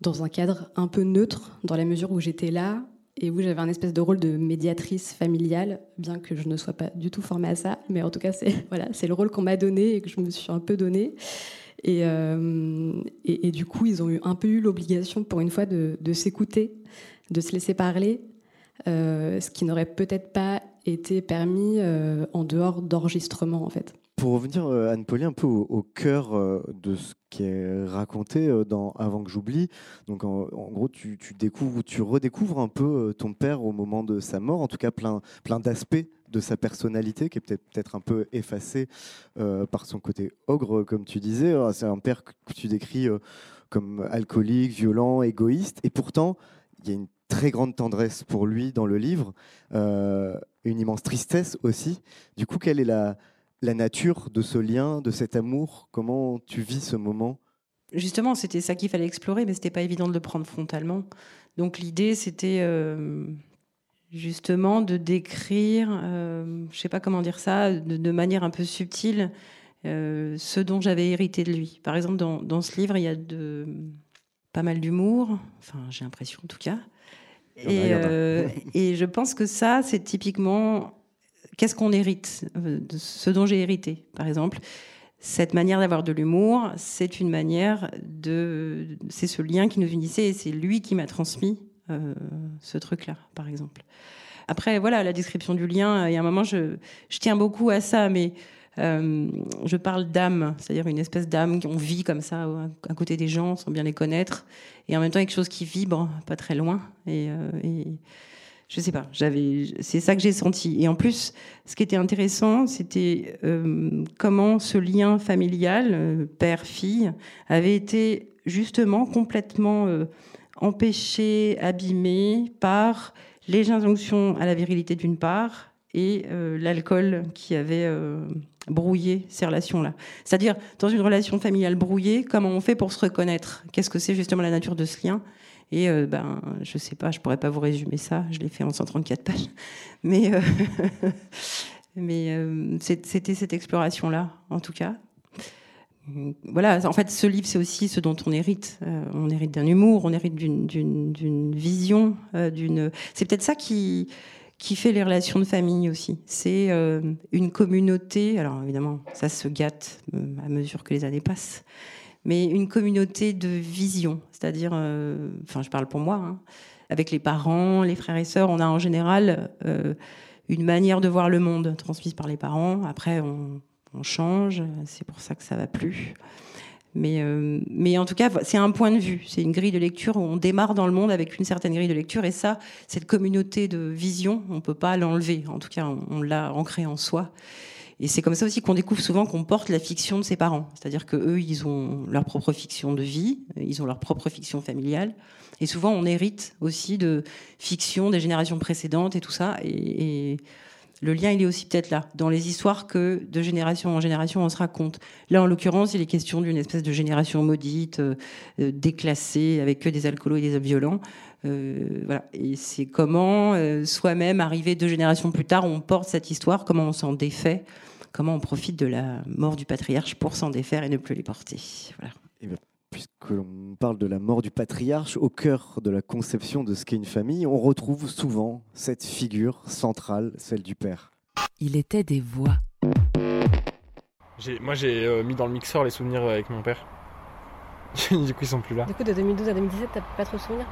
dans un cadre un peu neutre, dans la mesure où j'étais là et où j'avais un espèce de rôle de médiatrice familiale, bien que je ne sois pas du tout formée à ça. Mais en tout cas, c'est voilà, c'est le rôle qu'on m'a donné et que je me suis un peu donné. Et, euh, et, du coup, ils ont eu un peu eu l'obligation, pour une fois, de, de s'écouter, de se laisser parler, euh, ce qui n'aurait peut-être pas été permis euh, en dehors d'enregistrement, en fait. Pour revenir, euh, Anne-Pauline, un peu au, cœur euh, de ce qui est raconté dans Avant que j'oublie, donc en, gros, tu, découvres, tu redécouvres un peu ton père au moment de sa mort, en tout cas plein, plein d'aspects de sa personnalité qui est peut-être peut-être un peu effacé par son côté ogre, comme tu disais. C'est un père que tu décris comme alcoolique, violent, égoïste, et pourtant, il y a une très grande tendresse pour lui dans le livre, une immense tristesse aussi. Du coup, quelle est la, nature de ce lien, de cet amour? Comment tu vis ce moment? Justement, c'était ça qu'il fallait explorer, mais c'était pas évident de le prendre frontalement. Donc l'idée, c'était euh, justement de décrire, euh, je sais pas comment dire ça, de, manière un peu subtile, euh, ce dont j'avais hérité de lui. Par exemple, dans, dans, ce livre, il y a de, pas mal d'humour, enfin j'ai l'impression en tout cas. Et, et, je pense que ça, c'est typiquement qu'est-ce qu'on hérite, de ce dont j'ai hérité, par exemple? Cette manière d'avoir de l'humour, c'est une manière de. C'est ce lien qui nous unissait et c'est lui qui m'a transmis euh, ce truc-là, par exemple. Après, voilà, la description du lien, il y a un moment, je, je tiens beaucoup à ça, mais euh, je parle d'âme, c'est-à-dire une espèce d'âme qu'on vit comme ça à côté des gens sans bien les connaître, et en même temps quelque chose qui vibre pas très loin. Et, euh, et je sais pas, j'avais, c'est ça que j'ai senti. Et en plus, ce qui était intéressant, c'était euh, comment ce lien familial, euh, père-fille, avait été justement complètement empêché, abîmé par les injonctions à la virilité d'une part et l'alcool qui avait brouillé ces relations-là. C'est-à-dire, dans une relation familiale brouillée, comment on fait pour se reconnaître? Qu'est-ce que c'est justement la nature de ce lien? Et euh, ben, je sais pas, je pourrais pas vous résumer ça. Je l'ai fait en 134 pages, mais euh, mais euh, c'était cette exploration-là, en tout cas. Voilà, en fait, ce livre, c'est aussi ce dont on hérite. on hérite d'un humour, on hérite d'une vision, d'une. C'est peut-être ça qui qui fait les relations de famille aussi. C'est une communauté. Alors évidemment, ça se gâte à mesure que les années passent mais une communauté de vision. C'est-à-dire, euh, enfin, je parle pour moi, hein. avec les parents, les frères et sœurs, on a en général euh, une manière de voir le monde transmise par les parents. Après, on, change, c'est pour ça que ça va plus. Mais, euh, mais en tout cas, c'est un point de vue, c'est une grille de lecture. On démarre dans le monde avec une certaine grille de lecture, et ça, cette communauté de vision, on peut pas l'enlever. En tout cas, on, l'a ancrée en soi. Et c'est comme ça aussi qu'on découvre souvent qu'on porte la fiction de ses parents. C'est-à-dire que eux, ils ont leur propre fiction de vie, ils ont leur propre fiction familiale. Et souvent, on hérite aussi de fiction des générations précédentes et tout ça. Et, le lien, il est aussi peut-être là, dans les histoires que de génération en génération, on se raconte. Là, en l'occurrence, il est question d'une espèce de génération maudite, euh, déclassée, avec que des alcoolos et des violents. Euh, voilà. Et c'est comment, euh, soi-même, arrivé deux générations plus tard, on porte cette histoire, comment on s'en défait comment on profite de la mort du patriarche pour s'en défaire et ne plus les porter. Voilà. Puisque l'on parle de la mort du patriarche, au cœur de la conception de ce qu'est une famille, on retrouve souvent cette figure centrale, celle du père. Il était des voix. Moi, j'ai euh, mis dans le mixeur les souvenirs avec mon père. du coup, ils sont plus là. Du coup, de 2012 à 2017, t'as pas trop de souvenirs?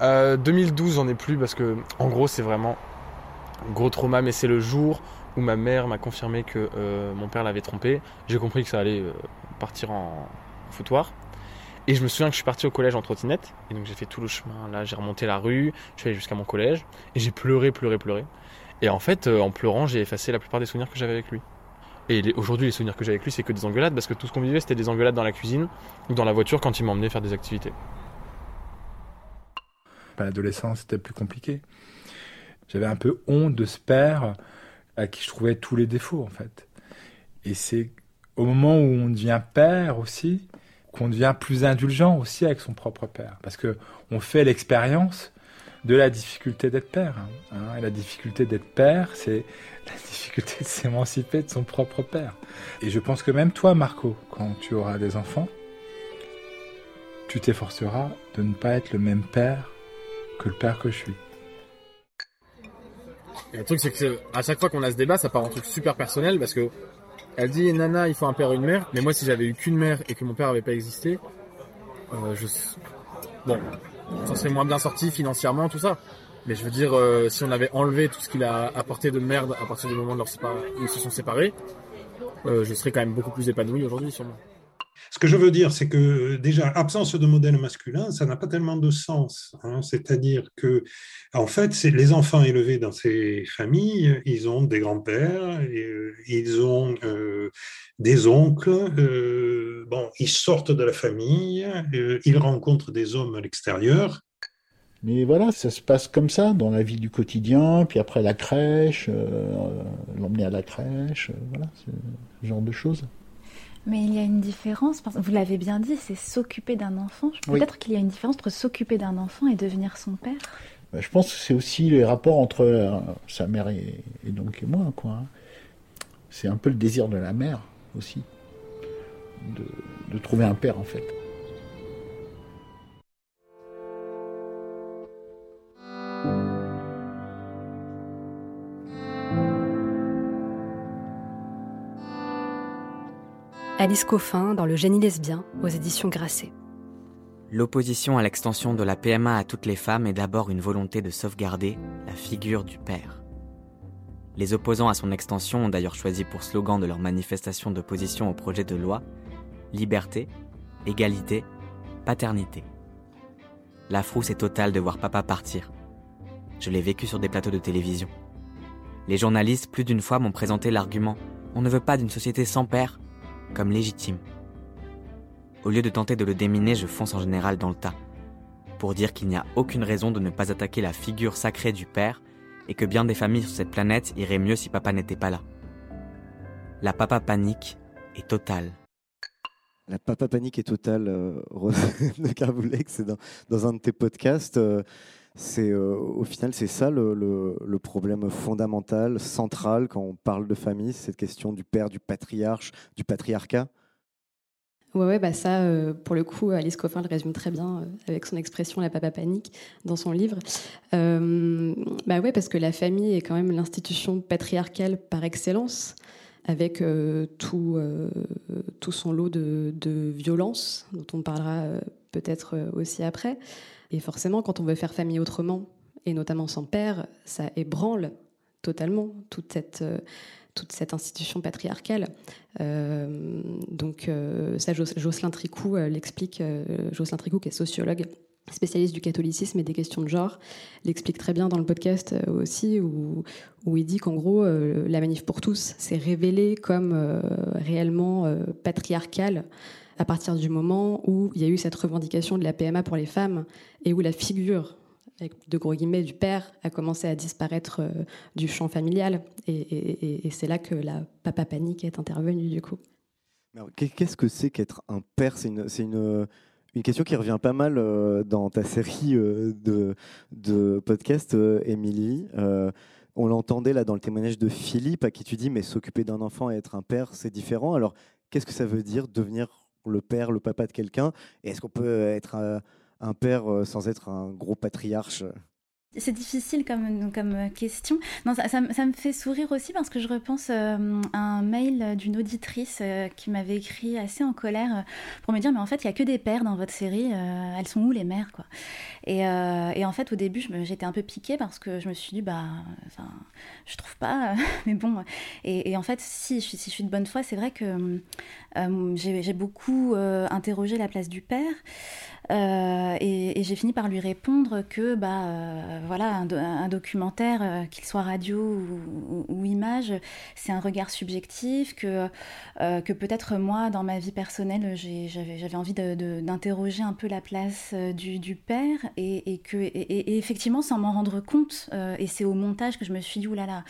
Euh, 2012, j'en ai plus parce que, en gros, c'est vraiment gros trauma, mais c'est le jour où ma mère m'a confirmé que euh, mon père l'avait trompé. J'ai compris que ça allait euh, partir en foutoir. Et je me souviens que je suis parti au collège en trottinette. Et donc j'ai fait tout le chemin. Là, j'ai remonté la rue. Je suis allé jusqu'à mon collège. Et j'ai pleuré, pleuré, pleuré. Et en fait, euh, en pleurant, j'ai effacé la plupart des souvenirs que j'avais avec lui. Et aujourd'hui, les souvenirs que j'ai avec lui, c'est que des engueulades. Parce que tout ce qu'on vivait, c'était des engueulades dans la cuisine ou dans la voiture quand il m'emmenait faire des activités. L'adolescence, c'était plus compliqué. J'avais un peu honte de ce père à qui je trouvais tous les défauts en fait. Et c'est au moment où on devient père aussi qu'on devient plus indulgent aussi avec son propre père, parce que on fait l'expérience de la difficulté d'être père. Hein. Hein. la difficulté d'être père, c'est la difficulté de s'émanciper de son propre père. Et je pense que même toi, Marco, quand tu auras des enfants, tu t'efforceras de ne pas être le même père que le père que je suis. Et le truc, c'est que à chaque fois qu'on a ce débat, ça part en truc super personnel parce que elle dit Nana, il faut un père et une mère. Mais moi, si j'avais eu qu'une mère et que mon père avait pas existé, euh, je bon, ça serait moins bien sorti financièrement, tout ça. Mais je veux dire, euh, si on avait enlevé tout ce qu'il a apporté de merde à partir du moment où ils se sont séparés, euh, je serais quand même beaucoup plus épanoui aujourd'hui, sûrement. Ce que je veux dire, c'est que déjà, absence de modèle masculin, ça n'a pas tellement de sens. Hein. C'est-à-dire que, en fait, c'est les enfants élevés dans ces familles, ils ont des grands-pères, euh, ils ont euh, des oncles, euh, bon, ils sortent de la famille, ils rencontrent des hommes à l'extérieur. Mais voilà, ça se passe comme ça dans la vie du quotidien, puis après la crèche, l'emmener à la crèche, voilà, ce genre de choses. Mais il y a une différence, vous l'avez bien dit, c'est s'occuper d'un enfant. Peut-être qu'il y a une différence entre s'occuper d'un enfant et devenir son père. Bah, je pense que c'est aussi les rapports entre euh, sa mère et, donc et moi. quoi. C'est un peu le désir de la mère aussi, de trouver un père en fait. Alice Coffin dans Le génie lesbien aux éditions Grasset. L'opposition à l'extension de la PMA à toutes les femmes est d'abord une volonté de sauvegarder la figure du père. Les opposants à son extension ont d'ailleurs choisi pour slogan de leur manifestation d'opposition au projet de loi liberté, égalité, paternité. La frousse est totale de voir papa partir. Je l'ai vécu sur des plateaux de télévision. Les journalistes, plus d'une fois, m'ont présenté l'argument on ne veut pas d'une société sans père, comme légitime. Au lieu de tenter de le déminer, je fonce en général dans le tas, pour dire qu'il n'y a aucune raison de ne pas attaquer la figure sacrée du père et que bien des familles sur cette planète iraient mieux si papa n'était pas là. La papa panique est totale. La papa panique est totale, euh, de Carboulex, c'est dans, un de tes podcasts. Euh, c'est euh, au final c'est ça le, problème fondamental, central quand on parle de famille, cette question du père, du patriarche, du patriarcat? Ouais, ouais, bah ça, euh, pour le coup, Alice Coffin le résume très bien euh, avec son expression la papa panique dans son livre. bah ouais, parce que la famille est quand même l'institution patriarcale par excellence, avec tout, tout son lot de, de violence, dont on parlera peut-être aussi après. Et forcément, quand on veut faire famille autrement, et notamment sans père, ça ébranle totalement toute cette, euh, institution patriarcale. Euh, donc euh, ça, Jocelyn Tricou l'explique, Jocelyn Tricou qui est sociologue, spécialiste du catholicisme et des questions de genre, l'explique très bien dans le podcast aussi, où il dit qu'en gros, la manif pour tous s'est révélée comme réellement patriarcale à partir du moment où il y a eu cette revendication de la PMA pour les femmes et où la figure de gros guillemets du père a commencé à disparaître euh, du champ familial et, c'est là que la papa panique est intervenue du coup. Qu'est-ce que c'est qu'être un père? C'est une, une, une, question qui revient pas mal euh, dans ta série euh, de, de podcasts, Émilie. on l'entendait là dans le témoignage de Philippe, à qui tu dis, mais s'occuper d'un enfant et être un père, c'est différent. Alors, qu'est-ce que ça veut dire devenir le père, le papa de quelqu'un. Est-ce qu'on peut être euh, un père euh, sans être un gros patriarche c'est difficile comme, comme question. Non, ça, ça, me fait sourire aussi parce que je repense euh, à un mail d'une auditrice euh, qui m'avait écrit assez en colère euh, pour me dire mais en fait il y a que des pères dans votre série, elles sont où les mères quoi? Et, et, en fait au début j'étais un peu piquée parce que je me suis dit bah enfin je trouve pas mais bon et, et, en fait si, si je suis de bonne foi c'est vrai que j'ai beaucoup interrogé la place du père et, et j'ai fini par lui répondre que bah voilà, un, documentaire, euh, qu'il soit radio ou, image, c'est un regard subjectif, que, euh, peut-être moi, dans ma vie personnelle, j'avais envie d'interroger un peu la place euh, du, père, et, que, et, effectivement, sans m'en rendre compte, et c'est au montage que je me suis dit, oulala,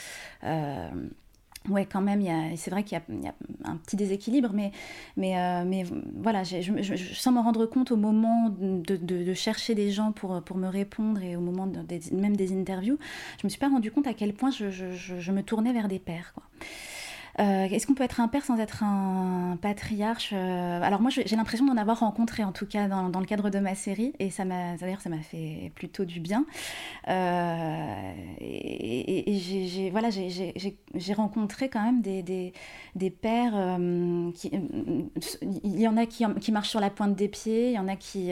Ouais, quand même, c'est vrai qu'il y, a un petit déséquilibre, mais, mais, euh, mais voilà, je, sans m'en rendre compte au moment de, chercher des gens pour, pour me répondre et au moment même des interviews, je me suis pas rendu compte à quel point je, me tournais vers des. Quoi. Euh, est-ce qu'on peut être un père sans être un patriarche euh, Alors moi, j'ai l'impression d'en avoir rencontré, en tout cas dans, le cadre de ma série, et ça m'a, d'ailleurs, ça m'a fait plutôt du bien. Euh, et, j'ai, voilà, j'ai rencontré quand même des, des, des pères qui, il y en a qui, qui, marchent sur la pointe des pieds, il y en a qui,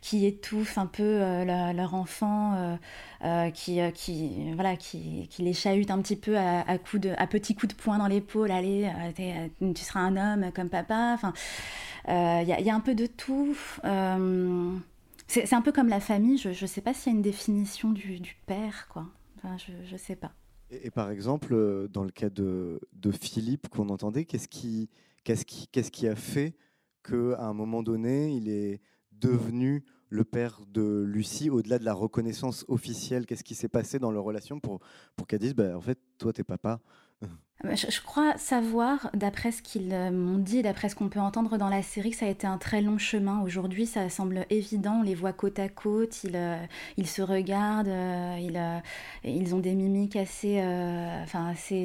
qui étouffent un peu leur enfant. Euh, qui, euh, qui, voilà, qui, qui, les chahute un petit peu à, à, de, à petits coups de poing dans l'épaule, allez, euh, tu seras un homme comme papa. Enfin, il y, y, a un peu de tout. c'est un peu comme la famille, je ne sais pas s'il y a une définition du, père, quoi. Je ne sais pas. Et, par exemple, dans le cas de, de Philippe qu'on entendait, qu'est-ce qui, qu'est-ce qui, qu'est-ce qui a fait qu'à un moment donné, il est devenu le père de Lucie, au-delà de la reconnaissance officielle, qu'est-ce qui s'est passé dans leur relation pour, qu'elle dise, bah, en fait, toi, t'es papa je, crois savoir, d'après ce qu'ils euh, m'ont dit, d'après ce qu'on peut entendre dans la série, que ça a été un très long chemin. Aujourd'hui, ça semble évident, on les voit côte à côte, ils, euh, se regardent, ils, ont des mimiques assez,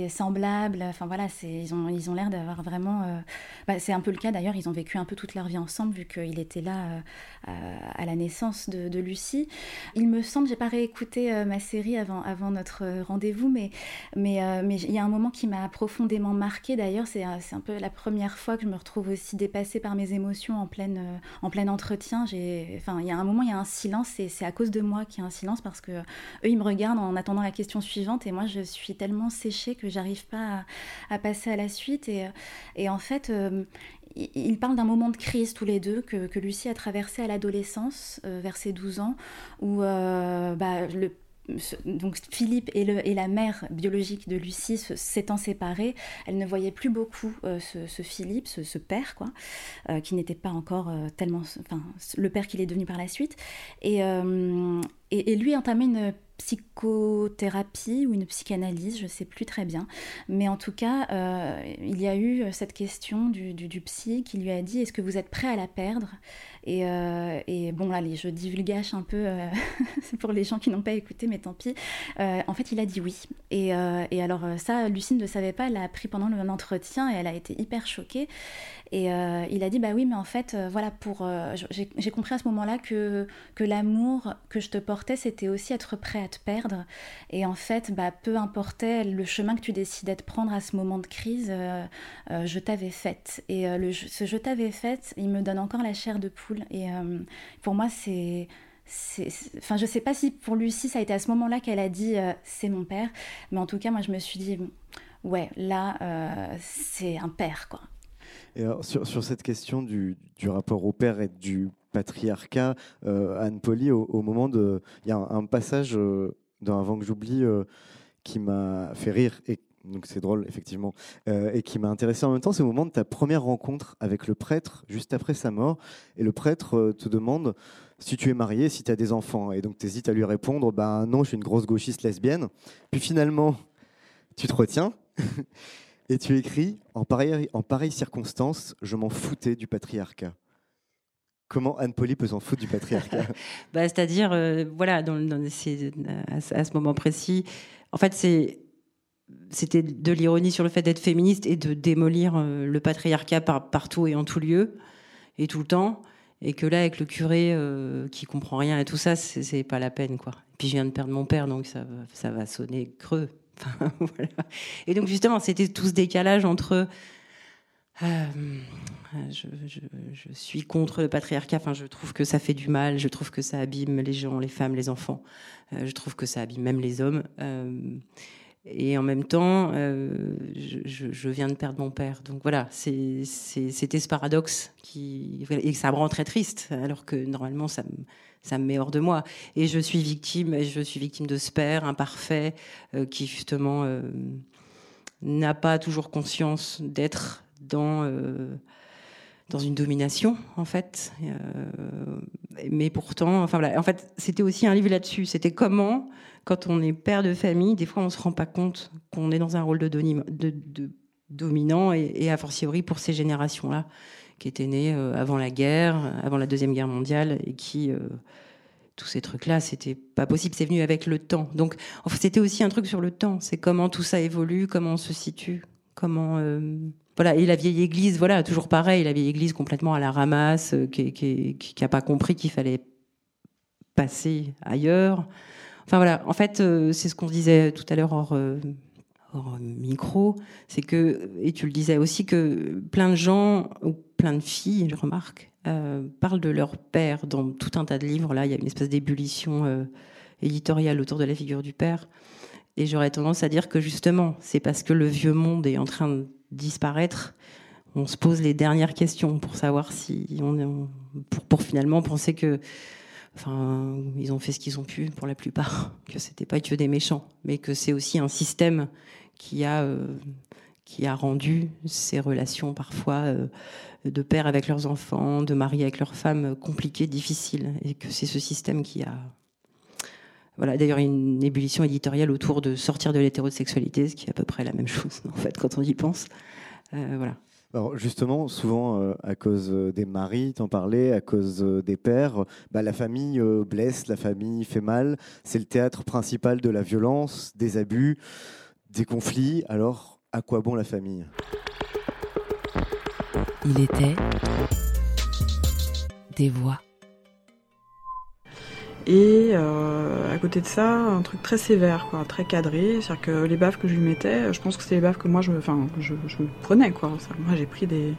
semblables. Enfin voilà, ils ont l'air d'avoir vraiment. Bah, c'est un peu le cas d'ailleurs, ils ont vécu un peu toute leur vie ensemble, vu qu'il était là à la naissance de, Lucie. Il me semble, j'ai pas réécouté ma série avant, notre rendez-vous, mais il y a un moment qui m'a profondément marqué. D'ailleurs, c'est un, peu la première fois que je me retrouve aussi dépassée par mes émotions en, pleine, euh, en plein entretien. Enfin, il y a un moment, il y a un silence et c'est à cause de moi qu'il y a un silence parce que eux, ils me regardent en attendant la question suivante et moi, je suis tellement séchée que j'arrive pas à, passer à la suite. Et, et en fait, euh, ils parlent d'un moment de crise tous les deux que, que Lucie a traversé à l'adolescence, euh, vers ses 12 ans, où bah, le donc Philippe et, la mère biologique de Lucie s'étant séparés, elle ne voyait plus beaucoup euh, ce, Philippe, ce, père, quoi, euh, qui n'était pas encore euh, tellement, enfin, le père qu'il est devenu par la suite. Et, et, et lui entamait une psychothérapie ou une psychanalyse, je ne sais plus très bien. Mais en tout cas, il y a eu cette question du, du, psy qui lui a dit est-ce que vous êtes prêt à la perdre? Et, euh, et, bon, allez, je divulgage un peu euh, pour les gens qui n'ont pas écouté, mais tant pis. en fait, il a dit oui. Et, alors, ça, Lucine ne savait pas, elle l'a appris pendant l'entretien et elle a été hyper choquée. Et il a dit bah oui, mais en fait, voilà, pour j'ai compris à ce moment-là que, que l'amour que je te portais, c'était aussi être prêt à te perdre. Et en fait, bah, peu importait le chemin que tu décidais de prendre à ce moment de crise, euh, euh, je t'avais faite. Et euh, le, ce je t'avais faite, il me donne encore la chair de poule. Et pour moi, c'est enfin je sais pas si pour Lucie ça a été à ce moment-là qu'elle a dit c'est mon père mais en tout cas moi je me suis dit ouais là c'est un père quoi et sur, sur, cette question du, du, rapport au père et du patriarcat, euh, Anne Poli, au, moment de. Il y a un, passage euh, dans Avant que j'oublie euh, qui m'a fait rire. Et, donc c'est drôle, effectivement. et qui m'a intéressé en même temps, c'est au moment de ta première rencontre avec le prêtre, juste après sa mort. Et le prêtre te demande si tu es marié, si tu as des enfants. Et donc tu hésites à lui répondre ben non, je suis une grosse gauchiste lesbienne. Puis finalement, tu te retiens. et tu écris en pareille, en pareille circonstance, je m'en foutais du patriarcat. Comment Anne Poly peut s'en foutre du patriarcat bah, C'est-à-dire, euh, voilà, à, ce moment précis, en fait, c'est c'était de l'ironie sur le fait d'être féministe et de démolir euh, le patriarcat par, partout et en tout lieu et tout le temps. Et que là, avec le curé euh, qui comprend rien et tout ça, c'est pas la peine, quoi. Puis je viens de perdre mon père, donc ça, ça va sonner creux. Et donc justement, c'était tout ce décalage entre euh, je, suis contre le patriarcat. Enfin, je trouve que ça fait du mal. Je trouve que ça abîme les gens, les femmes, les enfants. Euh, je trouve que ça abîme même les hommes. Euh, et en même temps, je, viens de perdre mon père. Donc voilà, c'était ce paradoxe qui et ça me rend très triste, alors que normalement ça me, ça me met hors de moi. Et je suis victime, je suis victime de ce père imparfait qui justement n'a pas toujours conscience d'être dans, euh, dans une domination, en fait. Euh, mais pourtant, enfin voilà, en fait, c'était aussi un livre là-dessus. C'était comment, quand on est père de famille, des fois on ne se rend pas compte qu'on est dans un rôle de, dominant, et, et, a fortiori pour ces générations-là, qui étaient nées euh, avant la guerre, avant la Deuxième Guerre mondiale, et qui tous ces trucs-là, c'était pas possible. C'est venu avec le temps. Donc, en fait, c'était aussi un truc sur le temps. C'est comment tout ça évolue, comment on se situe, comment voilà, et la vieille église, voilà, toujours pareil, la vieille église complètement à la ramasse, euh, qui n'a pas compris qu'il fallait passer ailleurs. Enfin voilà, en fait, euh, c'est ce qu'on disait tout à l'heure hors, euh, micro, c'est que, et tu le disais aussi, que plein de gens, ou plein de filles, je remarque, parlent de leur père dans tout un tas de livres. Là, il y a une espèce d'ébullition éditoriale autour de la figure du père. Et j'aurais tendance à dire que justement, c'est parce que le vieux monde est en train de disparaître, on se pose les dernières questions pour savoir si on, pour, pour finalement penser que enfin ils ont fait ce qu'ils ont pu pour la plupart que c'était pas que des méchants mais que c'est aussi un système qui a euh, rendu ces relations parfois euh, de pères avec leurs enfants de mari avec leurs femmes compliquées difficiles et que c'est ce système qui a Voilà, d'ailleurs, une ébullition éditoriale autour de sortir de l'hétérosexualité, ce qui est à peu près la même chose, en fait, quand on y pense. Euh, voilà. Alors justement, souvent euh, à cause euh, des maris, t'en parlais, à cause euh, des pères, bah, la famille blesse, la famille fait mal. C'est le théâtre principal de la violence, des abus, des conflits. Alors, à quoi bon la famille? Il était des voix. Et euh, à côté de ça, un truc très sévère, quoi, très cadré. C'est-à-dire que les baffes que je lui mettais, je pense que c'était les baffes que moi je, enfin, je, je me prenais. Quoi. Moi j'ai pris des,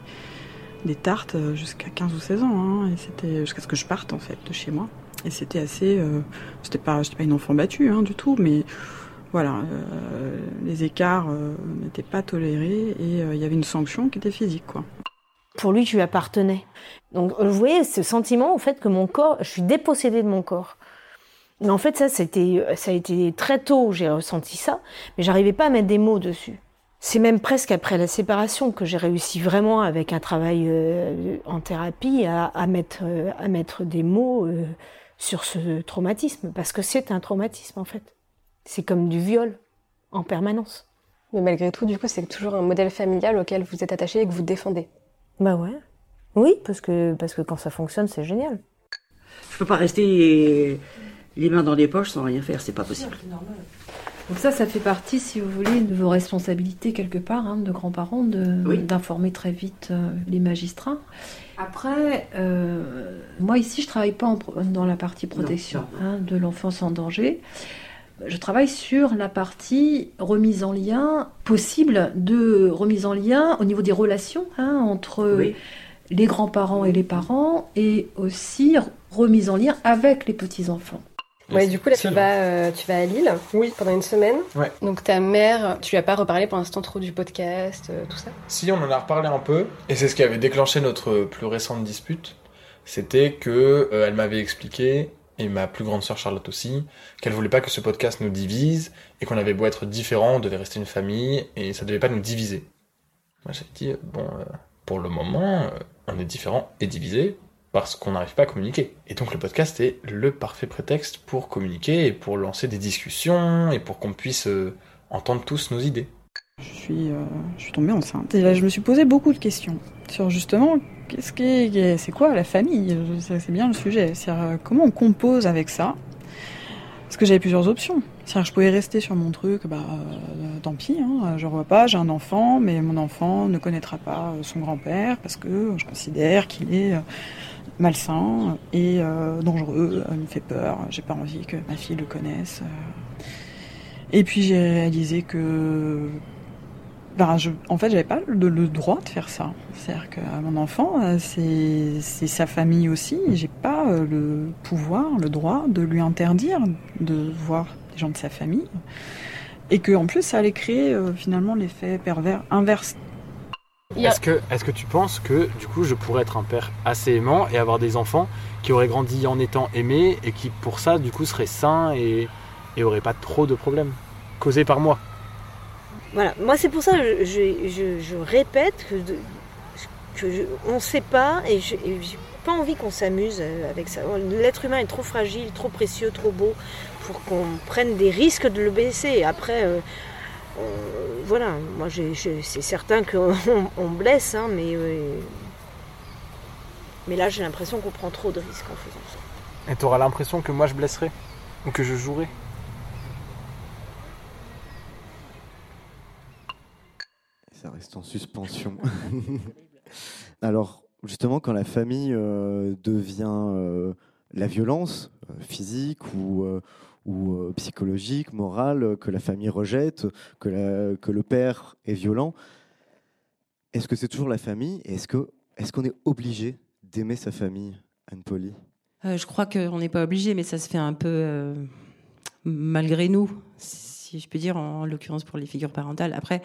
des tartes jusqu'à 15 ou 16 ans. Hein, et c'était jusqu'à ce que je parte en fait de chez moi. Et c'était assez. Euh, c'était pas, pas une enfant battue hein, du tout, mais voilà, euh, les écarts euh, n'étaient pas tolérés et euh, il y avait une sanction qui était physique. quoi. Pour lui, je lui appartenais. Donc, vous voyez, ce sentiment, en fait, que mon corps, je suis dépossédée de mon corps. Mais en fait, ça, c'était, ça a été très tôt, j'ai ressenti ça, mais j'arrivais pas à mettre des mots dessus. C'est même presque après la séparation que j'ai réussi vraiment, avec un travail euh, en thérapie, à, à mettre, euh, à mettre des mots euh, sur ce traumatisme, parce que c'est un traumatisme, en fait. C'est comme du viol, en permanence. Mais malgré tout, du coup, c'est toujours un modèle familial auquel vous êtes attaché et que vous défendez. Bah ouais. Oui, parce que, parce que quand ça fonctionne, c'est génial. Je peux pas rester les mains dans les poches sans rien faire, c'est pas possible. Donc ça, ça fait partie, si vous voulez, de vos responsabilités quelque part, hein, de grands-parents, d'informer très vite euh, les magistrats. Après, euh, moi ici, je travaille pas en dans la partie protection hein, de l'enfance en danger. Je travaille sur la partie remise en lien possible de remise en lien au niveau des relations hein, entre Oui. les grands-parents et les parents et aussi remise en lien avec les petits-enfants. Ouais, du coup, là, tu vas, euh, tu vas à Lille pendant une semaine. Ouais. Donc, ta mère, tu lui as pas reparlé pour l'instant trop du podcast, euh, tout ça? Si, on en a reparlé un peu, et c'est ce qui avait déclenché notre plus récente dispute. C'était que euh, elle m'avait expliqué, ma plus grande sœur Charlotte aussi, qu'elle voulait pas que ce podcast nous divise, et qu'on avait beau être différents, on devait rester une famille, et ça devait pas nous diviser. Moi j'ai dit, bon, euh, pour le moment, euh, on est différents et divisés, parce qu'on n'arrive pas à communiquer. Et donc le podcast est le parfait prétexte pour communiquer, et pour lancer des discussions, et pour qu'on puisse euh, entendre tous nos idées. Je suis, je suis tombée enceinte. Et là, je me suis posé beaucoup de questions sur justement qu'est-ce qui est, c'est quoi la famille? C'est bien le sujet. Euh, comment on compose avec ça? Parce que j'avais plusieurs options. Je pouvais rester sur mon truc, bah euh, tant pis, hein, je revois pas, j'ai un enfant, mais mon enfant ne connaîtra pas euh, son grand-père parce que je considère qu'il est malsain et dangereux, il me fait peur, j'ai pas envie que ma fille le connaisse. Et puis j'ai réalisé que ben, je, en fait, j'avais pas le, le droit de faire ça. C'est-à-dire que euh, mon enfant, euh, c'est sa famille aussi. et J'ai pas euh, le pouvoir, le droit de lui interdire de voir des gens de sa famille. Et que en plus, ça allait créer euh, finalement l'effet pervers inverse. Est-ce que, est que tu penses que du coup je pourrais être un père assez aimant et avoir des enfants qui auraient grandi en étant aimés et qui pour ça du coup seraient sains et, et auraient pas trop de problèmes causés par moi? Voilà, moi c'est pour ça que je, répète que, on ne sait pas et je j'ai pas envie qu'on s'amuse euh, avec ça. L'être humain est trop fragile, trop précieux, trop beau pour qu'on prenne des risques de le baisser. Après, euh, voilà, moi c'est certain qu'on on blesse, hein, mais, euh, mais là j'ai l'impression qu'on prend trop de risques en faisant ça. Et t'auras l'impression que moi je blesserai ou que je jouerai Ça reste en suspension. Alors, justement, quand la famille euh, devient euh, la violence euh, physique ou, psychologique, morale, que la famille rejette, que, le père est violent, est-ce que c'est toujours la famille Est-ce qu'on est, obligé d'aimer sa famille, Euh, je crois qu'on n'est pas obligé, mais ça se fait un peu malgré nous, si je peux dire, en, l'occurrence pour les figures parentales. Après,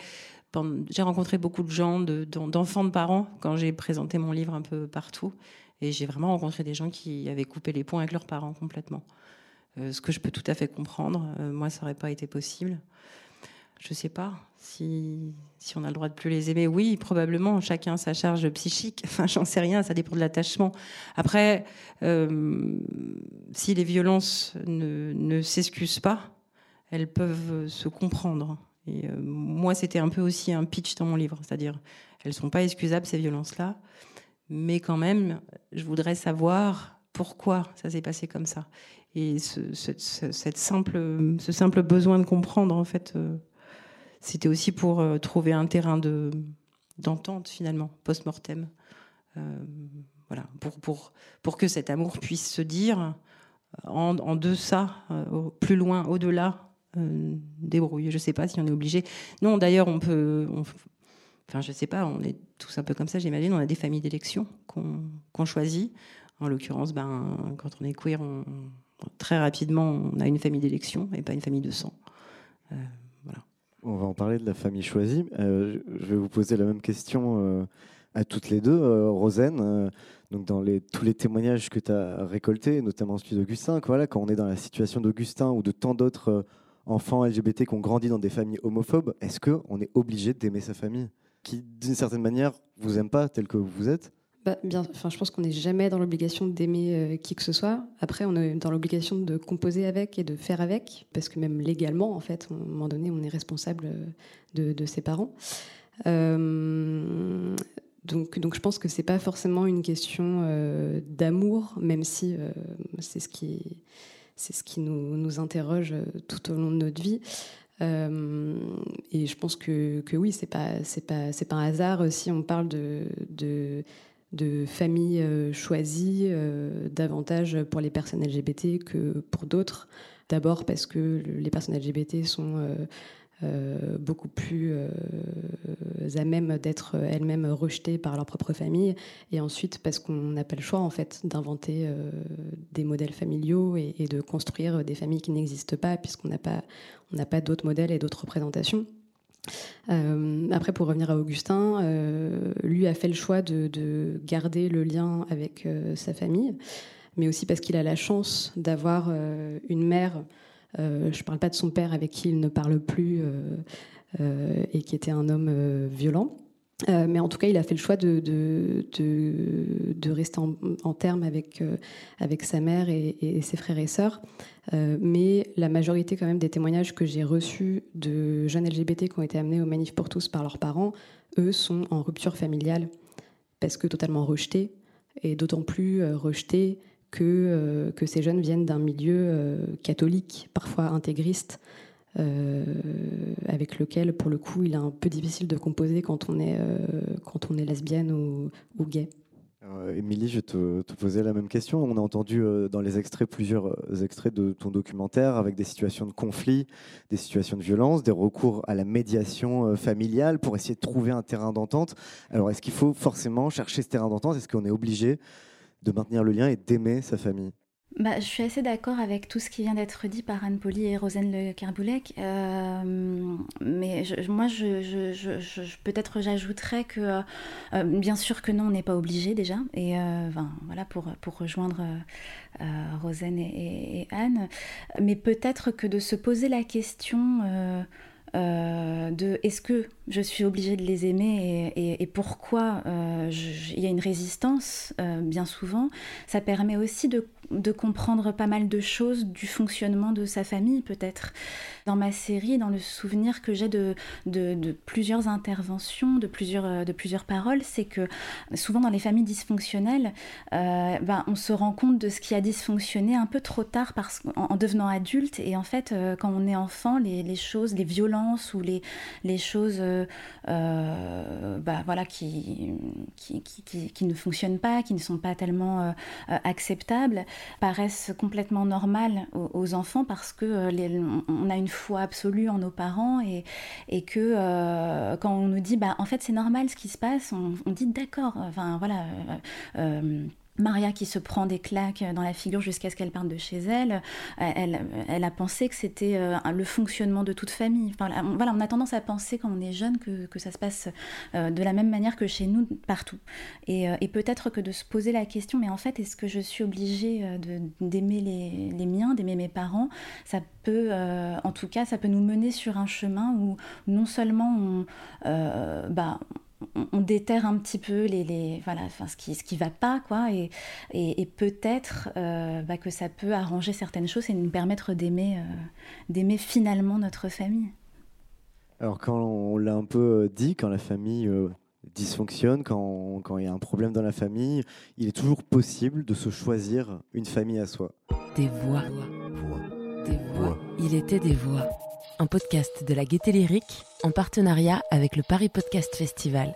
j'ai rencontré beaucoup de gens, de- d'en- d'enfants de parents, quand j'ai présenté mon livre un peu partout. Et j'ai vraiment rencontré des gens qui avaient coupé les ponts avec leurs parents complètement. Euh, ce que je peux tout à fait comprendre. Euh, moi, ça n'aurait pas été possible. je sais pas si, on a le droit de plus les aimer. Oui, probablement, chacun sa charge psychique. Enfin, j'en sais rien, ça dépend de l'attachement. Après, euh, si les violences ne, ne s'excusent pas, elles peuvent se comprendre. Et euh, moi, c'était un peu aussi un pitch dans mon livre, c'est-à-dire, elles sont pas excusables ces violences-là, mais quand même, je voudrais savoir pourquoi ça s'est passé comme ça. Et ce, cette simple, ce simple besoin de comprendre, en fait, euh, c'était aussi pour euh, trouver un terrain de, d'entente, finalement, post-mortem. Voilà, pour, pour, pour que cet amour puisse se dire en, en deçà, plus loin, au-delà, débrouille. Je ne sais pas si on est obligé. Non, d'ailleurs, on peut. enfin, je ne sais pas, on est tous un peu comme ça, j'imagine. On a des familles d'élection qu'on, choisit. En l'occurrence, ben, quand on est queer, très rapidement, on a une famille d'élection et pas une famille de sang. Euh, voilà. On va en parler de la famille choisie. Euh, je vais vous poser la même question euh, à toutes les deux. Rosen, donc dans tous les témoignages que tu as récoltés, notamment celui d'Augustin, voilà, quand on est dans la situation d'Augustin ou de tant d'autres enfants LGBT qui ont grandi dans des familles homophobes, est-ce qu'on est obligé d'aimer sa famille qui, d'une certaine manière, vous aime pas tel que vous êtes? Bah, bien, je pense qu'on n'est jamais dans l'obligation d'aimer euh, qui que ce soit. Après, on est dans l'obligation de composer avec et de faire avec, parce que même légalement, en fait, à un moment donné, on est responsable euh, de, ses parents. Euh, donc, donc, je pense que c'est pas forcément une question d'amour, même si c'est ce qui, c'est ce qui nous, nous, interroge tout au long de notre vie. et je pense que, que oui, c'est pas, c'est pas, c'est pas un hasard si on parle de, de de familles euh, choisies euh, davantage pour les personnes LGBT que pour d'autres. D'abord parce que les personnes LGBT sont euh, beaucoup plus à même d'être elles-mêmes rejetées par leur propre famille, et ensuite parce qu'on n'a pas le choix en fait d'inventer des modèles familiaux et, de construire des familles qui n'existent pas, puisqu'on n'a pas, on n'a pas d'autres modèles et d'autres représentations. Euh, après, pour revenir à Augustin, euh, lui a fait le choix de, garder le lien avec euh, sa famille, mais aussi parce qu'il a la chance d'avoir une mère. Je ne parle pas de son père avec qui il ne parle plus et qui était un homme violent. Euh, mais en tout cas, il a fait le choix de, rester en, en terme avec, euh, sa mère et, et, ses frères et sœurs. Euh, mais la majorité quand même des témoignages que j'ai reçus de jeunes LGBT qui ont été amenés au Manif pour tous par leurs parents, eux sont en rupture familiale parce que totalement rejetés et d'autant plus rejetés que, que ces jeunes viennent d'un milieu catholique, parfois intégriste. Euh, avec lequel, pour le coup, il est un peu difficile de composer quand on est, euh, quand on est lesbienne ou, gay. Émilie, je te, te posais la même question. On a entendu euh, dans les extraits plusieurs extraits de ton documentaire avec des situations de conflit, des situations de violence, des recours à la médiation familiale pour essayer de trouver un terrain d'entente. Alors, est-ce qu'il faut forcément chercher ce terrain d'entente? Est-ce qu'on est obligé de maintenir le lien et d'aimer sa famille bah, je suis assez d'accord avec tout ce qui vient d'être dit par Anne Poli et Rosane Le Kerboulec. Euh, mais moi, je, peut-être j'ajouterais que, euh, bien sûr que non, on n'est pas obligé déjà. Et euh, voilà, pour, pour rejoindre Rosane et, Anne. Mais peut-être que de se poser la question de est-ce que je suis obligée de les aimer et, pourquoi euh, il y a une résistance euh, bien souvent, ça permet aussi de, comprendre pas mal de choses du fonctionnement de sa famille peut-être. Dans ma série, dans le souvenir que j'ai de, de, plusieurs interventions, de plusieurs, euh, de plusieurs paroles, c'est que souvent dans les familles dysfonctionnelles, ben, on se rend compte de ce qui a dysfonctionné un peu trop tard parce, en, devenant adulte et en fait quand on est enfant, les, les, choses, les violences ou les, choses euh, bah, voilà, qui, ne fonctionnent pas, qui ne sont pas tellement euh, euh, acceptables, paraissent complètement normales aux, enfants parce que les, on a une foi absolue en nos parents et, que quand on nous dit bah, en fait c'est normal ce qui se passe, on, on dit d'accord, enfin voilà Maria qui se prend des claques dans la figure jusqu'à ce qu'elle parte de chez elle, elle, elle a pensé que c'était le fonctionnement de toute famille. Enfin, voilà, on a tendance à penser quand on est jeune que, ça se passe de la même manière que chez nous partout. Et, peut-être que de se poser la question, mais en fait, est-ce que je suis obligée d'aimer les, les, miens, d'aimer mes parents? Ça peut, en tout cas, ça peut nous mener sur un chemin où non seulement on, bah, on, déterre un petit peu les, les voilà, enfin, ce qui ce qui va pas quoi et, et, peut-être euh, bah, que ça peut arranger certaines choses et nous permettre d'aimer euh, d'aimer finalement notre famille. Alors quand on l'a un peu euh, dit, quand la famille dysfonctionne, quand, quand il y a un problème dans la famille, il est toujours possible de se choisir une famille à soi. Des voix. Des voix. Il était des voix un podcast de la Gaieté Lyrique en partenariat avec le Paris Podcast Festival.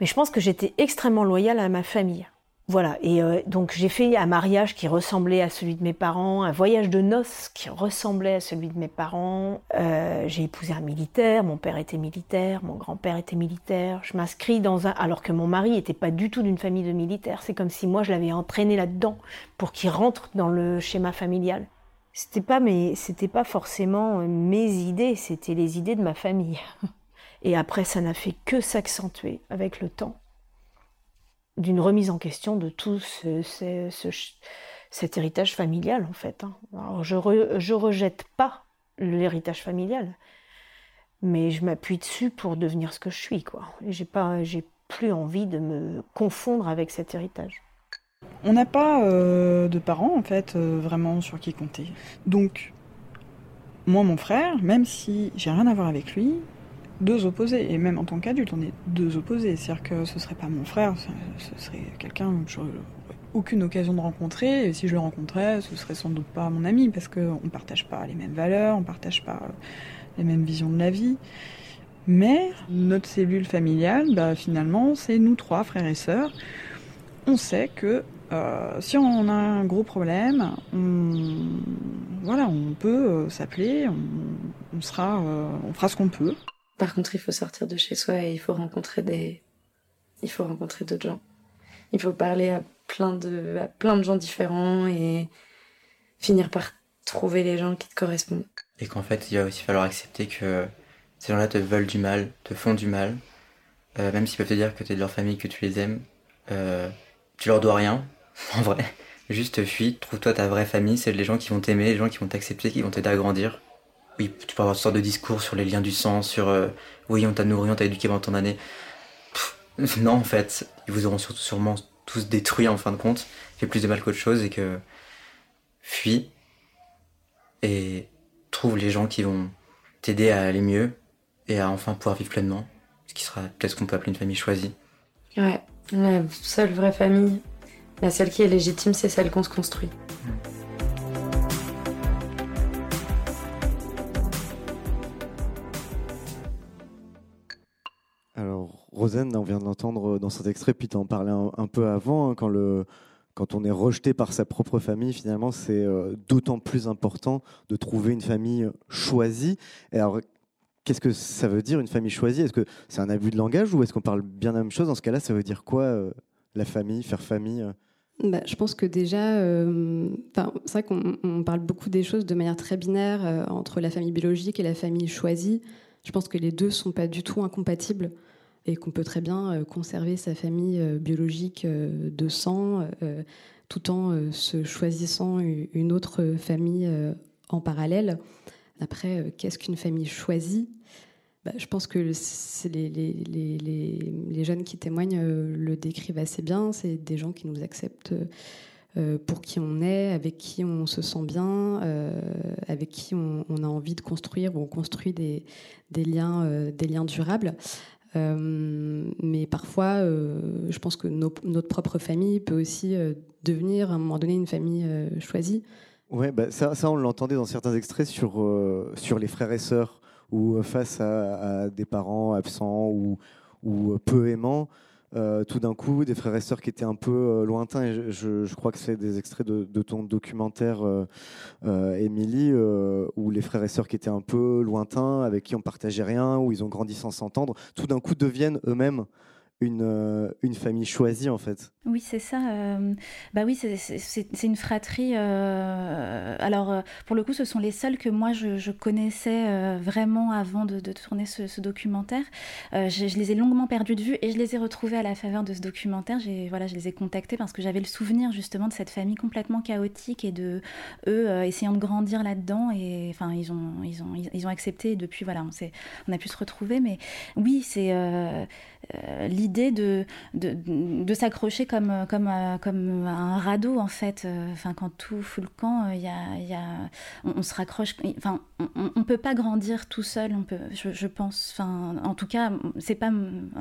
Mais je pense que j'étais extrêmement loyale à ma famille. Voilà, et euh, donc j'ai fait un mariage qui ressemblait à celui de mes parents, un voyage de noces qui ressemblait à celui de mes parents. Euh, j'ai épousé un militaire, mon père était militaire, mon grand-père était militaire. Je m'inscris dans un... Alors que mon mari n'était pas du tout d'une famille de militaires. C'est comme si moi je l'avais entraîné là-dedans pour qu'il rentre dans le schéma familial c'était pas c'était pas forcément mes idées, c'était les idées de ma famille. Et après, ça n'a fait que s'accentuer avec le temps, d'une remise en question de tout ce, cet héritage familial en fait. Hein. Alors, je, je rejette pas l'héritage familial, mais je m'appuie dessus pour devenir ce que je suis quoi. J'ai pas, j'ai plus envie de me confondre avec cet héritage. On n'a pas euh, de parents, en fait, euh, vraiment sur qui compter. Donc, moi, mon frère, même si j'ai rien à voir avec lui, deux opposés. Et même en tant qu'adulte, on est deux opposés. C'est-à-dire que ce serait pas mon frère, ce serait quelqu'un que j'aurais aucune occasion de rencontrer. Et si je le rencontrais, ce serait sans doute pas mon ami, parce qu'on ne partage pas les mêmes valeurs, on partage pas les mêmes visions de la vie. Mais notre cellule familiale, bah, finalement, c'est nous trois, frères et sœurs on sait que euh, si on a un gros problème, on, voilà, on peut euh, s'appeler, on, sera, euh, on fera ce qu'on peut. Par contre, il faut sortir de chez soi et il faut rencontrer des, il faut rencontrer d'autres gens. Il faut parler à plein de, à plein de gens différents et finir par trouver les gens qui te correspondent. Et qu'en fait, il va aussi falloir accepter que ces gens-là te veulent du mal, te font du mal, même s'ils peuvent te dire que tu es de leur famille, que tu les aimes tu leur dois rien, en vrai. Juste fuis, trouve-toi ta vraie famille, c'est les gens qui vont t'aimer, les gens qui vont t'accepter, qui vont t'aider à grandir. Oui, tu peux avoir toutes sortes de discours sur les liens du sang, sur euh, oui, on t'a nourri, on t'a éduqué pendant ton année. non, en fait, ils vous auront surtout sûrement tous détruits en fin de compte, fait plus de mal qu'autre chose et que fuis et trouve les gens qui vont t'aider à aller mieux et à enfin pouvoir vivre pleinement, ce qui sera peut-être ce qu'on peut appeler une famille choisie. Ouais, la seule vraie famille, la seule qui est légitime, c'est celle qu'on se construit. Alors, Rosen, on vient de l'entendre dans cet extrait, puis tu en parlais un, peu avant, hein, quand, le, quand on est rejeté par sa propre famille, finalement, c'est euh, d'autant plus important de trouver une famille choisie. Et alors, Qu'est-ce que ça veut dire une famille choisie? Est-ce que c'est un abus de langage ou est-ce qu'on parle bien la même chose? Dans ce cas-là, ça veut dire quoi euh, la famille, faire famille euh? Bah, je pense que déjà, euh, c'est vrai qu'on parle beaucoup des choses de manière très binaire entre la famille biologique et la famille choisie. Je pense que les deux sont pas du tout incompatibles et qu'on peut très bien conserver sa famille biologique de sang tout en se choisissant une autre famille en parallèle. Après, qu'est-ce qu'une famille choisie bah, je pense que les, les, jeunes qui témoignent euh, le décrivent assez bien. C'est des gens qui nous acceptent euh, pour qui on est, avec qui on se sent bien, euh, avec qui on, a envie de construire ou on construit des liens, des liens durables. mais parfois, je pense que notre propre famille peut aussi devenir à un moment donné une famille choisie. Ouais, bah ça, on l'entendait dans certains extraits sur, sur les frères et sœurs ou euh, face à, des parents absents ou, ou peu aimants, euh, tout d'un coup, des frères et sœurs qui étaient un peu euh, lointains, et je, crois que c'est des extraits de, ton documentaire, Émilie, où les frères et sœurs qui étaient un peu lointains, avec qui on partageait rien, où ils ont grandi sans s'entendre, tout d'un coup deviennent eux-mêmes une, euh, une famille choisie en fait. Oui, c'est ça. Euh, bah oui, c'est une fratrie. Euh, alors, pour le coup, ce sont les seuls que moi je, connaissais vraiment avant de, tourner ce, documentaire. Je, les ai longuement perdus de vue et je les ai retrouvés à la faveur de ce documentaire. Voilà, je les ai contactés parce que j'avais le souvenir justement de cette famille complètement chaotique et de eux essayant de grandir là-dedans. Et enfin, ils ont, ils ont, ils ont accepté. Et depuis, voilà, on, on a pu se retrouver. Mais oui, c'est l'idée de, de, de s'accrocher comme, comme, comme un radeau, en fait. Enfin, quand tout fout le camp, il y a, y a, on, se raccroche. Enfin, on ne peut pas grandir tout seul, on peut, je, je pense. Enfin, en tout cas, c'est pas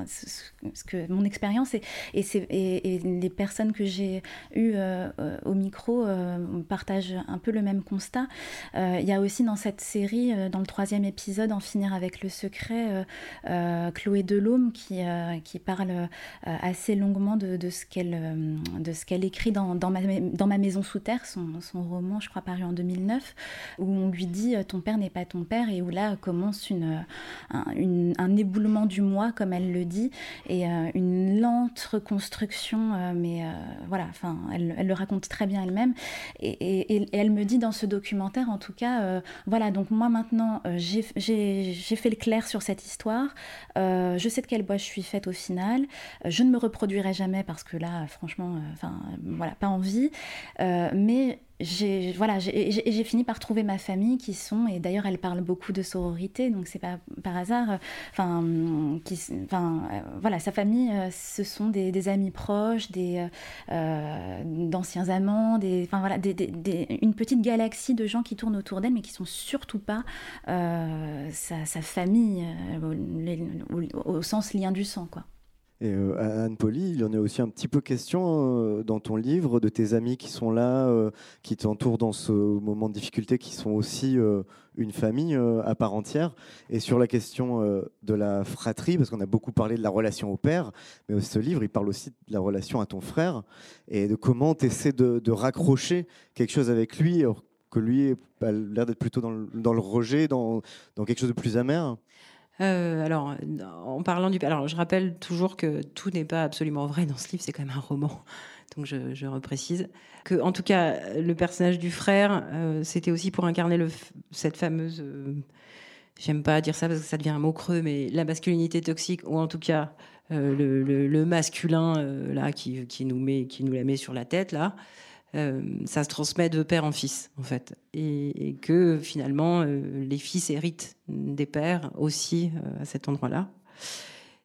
ce que mon expérience et, et, et, et, les personnes que j'ai eues euh, au micro euh, partagent un peu le même constat. Euh, il y a aussi dans cette série, dans le troisième épisode, En finir avec le secret, Chloé Delhomme qui, qui parle assez longuement de, de ce qu'elle écrit dans, ma, maison sous terre, son, roman, je crois, paru en 2009, où on lui dit ton père n'est pas ton père et où là commence un, éboulement du moi, comme elle le dit, et une lente reconstruction, mais voilà, enfin, elle, le raconte très bien elle-même, et, elle me dit dans ce documentaire, en tout cas, voilà, donc moi maintenant, j'ai fait le clair sur cette histoire, je sais de quel bois je suis faite au final, je ne me reproduirai jamais parce que là, franchement, euh, enfin, voilà, pas envie. Euh, mais j'ai voilà j'ai fini par trouver ma famille qui sont et d'ailleurs elle parle beaucoup de sororité donc c'est pas par hasard enfin euh, voilà sa famille ce sont des, amis proches des d'anciens amants des enfin voilà une petite galaxie de gens qui tournent autour d'elle mais qui sont surtout pas sa, sa, famille au, au, sens lien du sang quoi et euh, Anne Poli, il y en a aussi un petit peu question euh, dans ton livre de tes amis qui sont là, euh, qui t'entourent dans ce moment de difficulté, qui sont aussi une famille à part entière. Et sur la question de la fratrie, parce qu'on a beaucoup parlé de la relation au père, mais ce livre, il parle aussi de la relation à ton frère et de comment tu essaies de, raccrocher quelque chose avec lui, alors que lui a l'air d'être plutôt dans le, rejet, dans quelque chose de plus amer. Euh, alors, en parlant du. Alors, je rappelle toujours que tout n'est pas absolument vrai dans ce livre, c'est quand même un roman. Donc, je, je reprécise. Que, en tout cas, le personnage du frère, euh, c'était aussi pour incarner cette fameuse. Euh, j'aime pas dire ça parce que ça devient un mot creux, mais la masculinité toxique, ou en tout cas le, masculin là qui, qui, nous met, qui nous la met sur la tête là. Euh, ça se transmet de père en fils, en fait. Et, que finalement, euh, les fils héritent des pères aussi euh, à cet endroit-là.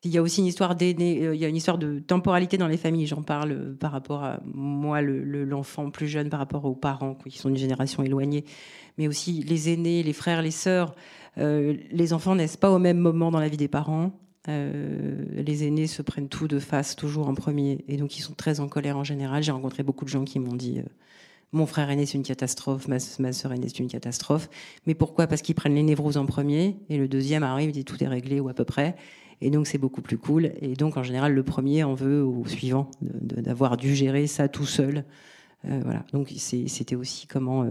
Il y a aussi une histoire il y a une histoire de temporalité dans les familles. J'en parle par rapport à moi, l'enfant le, plus jeune, par rapport aux parents qui sont d'une génération éloignée, mais aussi les aînés, les frères, les sœurs. les enfants naissent pas au même moment dans la vie des parents. Euh, les aînés se prennent tout de face, toujours en premier, et donc ils sont très en colère en général. J'ai rencontré beaucoup de gens qui m'ont dit euh, Mon frère aîné, c'est une catastrophe, ma, soeur aînée, c'est une catastrophe. Mais pourquoi? Parce qu'ils prennent les névroses en premier, et le deuxième arrive, il dit Tout est réglé, ou à peu près. Et donc c'est beaucoup plus cool. Et donc en général, le premier en veut au suivant d'avoir dû gérer ça tout seul. Euh, voilà. Donc c'était aussi comment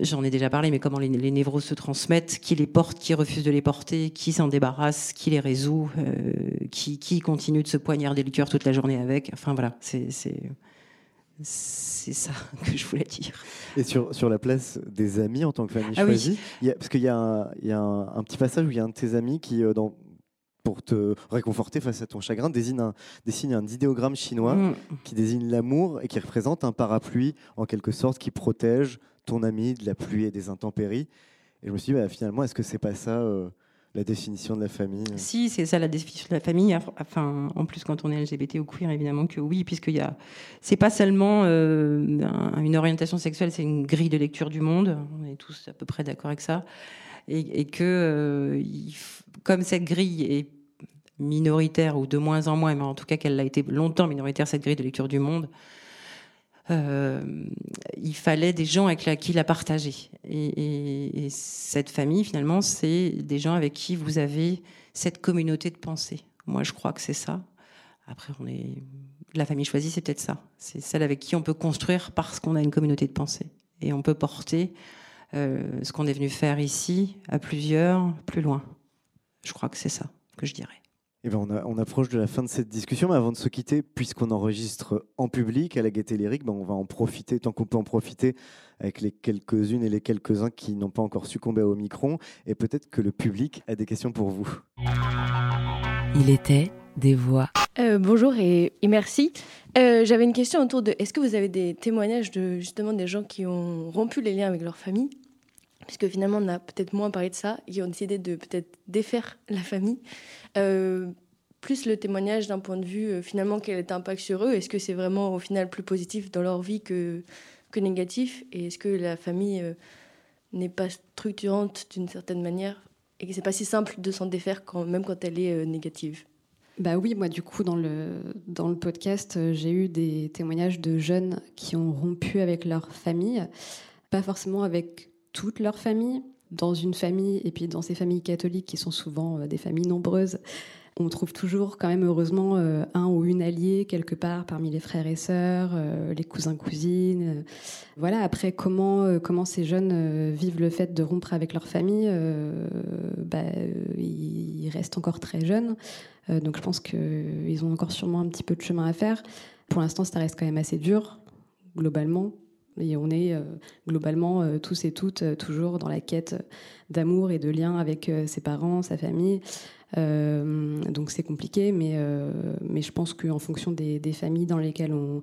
j'en ai déjà parlé, mais comment les, les, névroses se transmettent, qui les porte, qui refuse de les porter, qui s'en débarrasse, qui les résout, euh, qui, qui, continue de se poignarder le cœur toute la journée avec. Enfin voilà, c'est ça que je voulais dire. Et sur, sur la place des amis en tant que famille ah choisie, y a, parce qu'il y a, un, y a un, petit passage où il y a un de tes amis qui, euh, dans, pour te réconforter face à ton chagrin, désigne un, dessine un idéogramme chinois mm. qui désigne l'amour et qui représente un parapluie en quelque sorte qui protège ton ami de la pluie et des intempéries. Et je me suis dit, bah, finalement, est-ce que c'est pas ça euh, la définition de la famille Si, c'est ça la définition de la famille. Enfin, en plus, quand on est LGBT ou queer, évidemment que oui, puisqu'il y a, c'est pas seulement euh, une orientation sexuelle, c'est une grille de lecture du monde. On est tous à peu près d'accord avec ça. Et, que, euh, comme cette grille est minoritaire ou de moins en moins, mais en tout cas qu'elle a été longtemps minoritaire, cette grille de lecture du monde, euh, il fallait des gens avec qui la partager. Et, cette famille, finalement, c'est des gens avec qui vous avez cette communauté de pensée. Moi, je crois que c'est ça. Après, on est la famille choisie, c'est peut-être ça. C'est celle avec qui on peut construire parce qu'on a une communauté de pensée et on peut porter euh, ce qu'on est venu faire ici à plusieurs, plus loin. Je crois que c'est ça que je dirais. Eh ben, on, approche de la fin de cette discussion, mais avant de se quitter, puisqu'on enregistre en public à la Gaîté Lyrique, ben on va en profiter tant qu'on peut en profiter avec les quelques-unes et les quelques-uns qui n'ont pas encore succombé au micron, et peut-être que le public a des questions pour vous. Il était des voix. Euh, bonjour et, merci. Euh, j'avais une question autour de est-ce que vous avez des témoignages de justement des gens qui ont rompu les liens avec leur famille? Puisque finalement on a peut-être moins parlé de ça, qui ont décidé de peut-être défaire la famille. Euh, plus le témoignage d'un point de vue euh, finalement quel est l'impact sur eux, est-ce que c'est vraiment au final plus positif dans leur vie que, que négatif, et est-ce que la famille euh, n'est pas structurante d'une certaine manière, et que c'est pas si simple de s'en défaire même quand elle est négative? Bah oui, moi du coup dans le, dans le podcast, j'ai eu des témoignages de jeunes qui ont rompu avec leur famille, pas forcément avec toute leur famille. Dans une famille, et puis dans ces familles catholiques qui sont souvent euh, des familles nombreuses, on trouve toujours quand même heureusement euh, un ou une alliée quelque part parmi les frères et sœurs, euh, les cousins cousines. Voilà. Après comment comment ces jeunes vivent le fait de rompre avec leur famille, bah, ils restent encore très jeunes, donc je pense qu'ils ont encore sûrement un petit peu de chemin à faire. Pour l'instant, ça reste quand même assez dur globalement. Et on est euh, globalement euh, tous et toutes euh, toujours dans la quête d'amour et de lien avec ses parents, sa famille. donc c'est compliqué, mais, je pense qu'en fonction des, familles dans lesquelles on,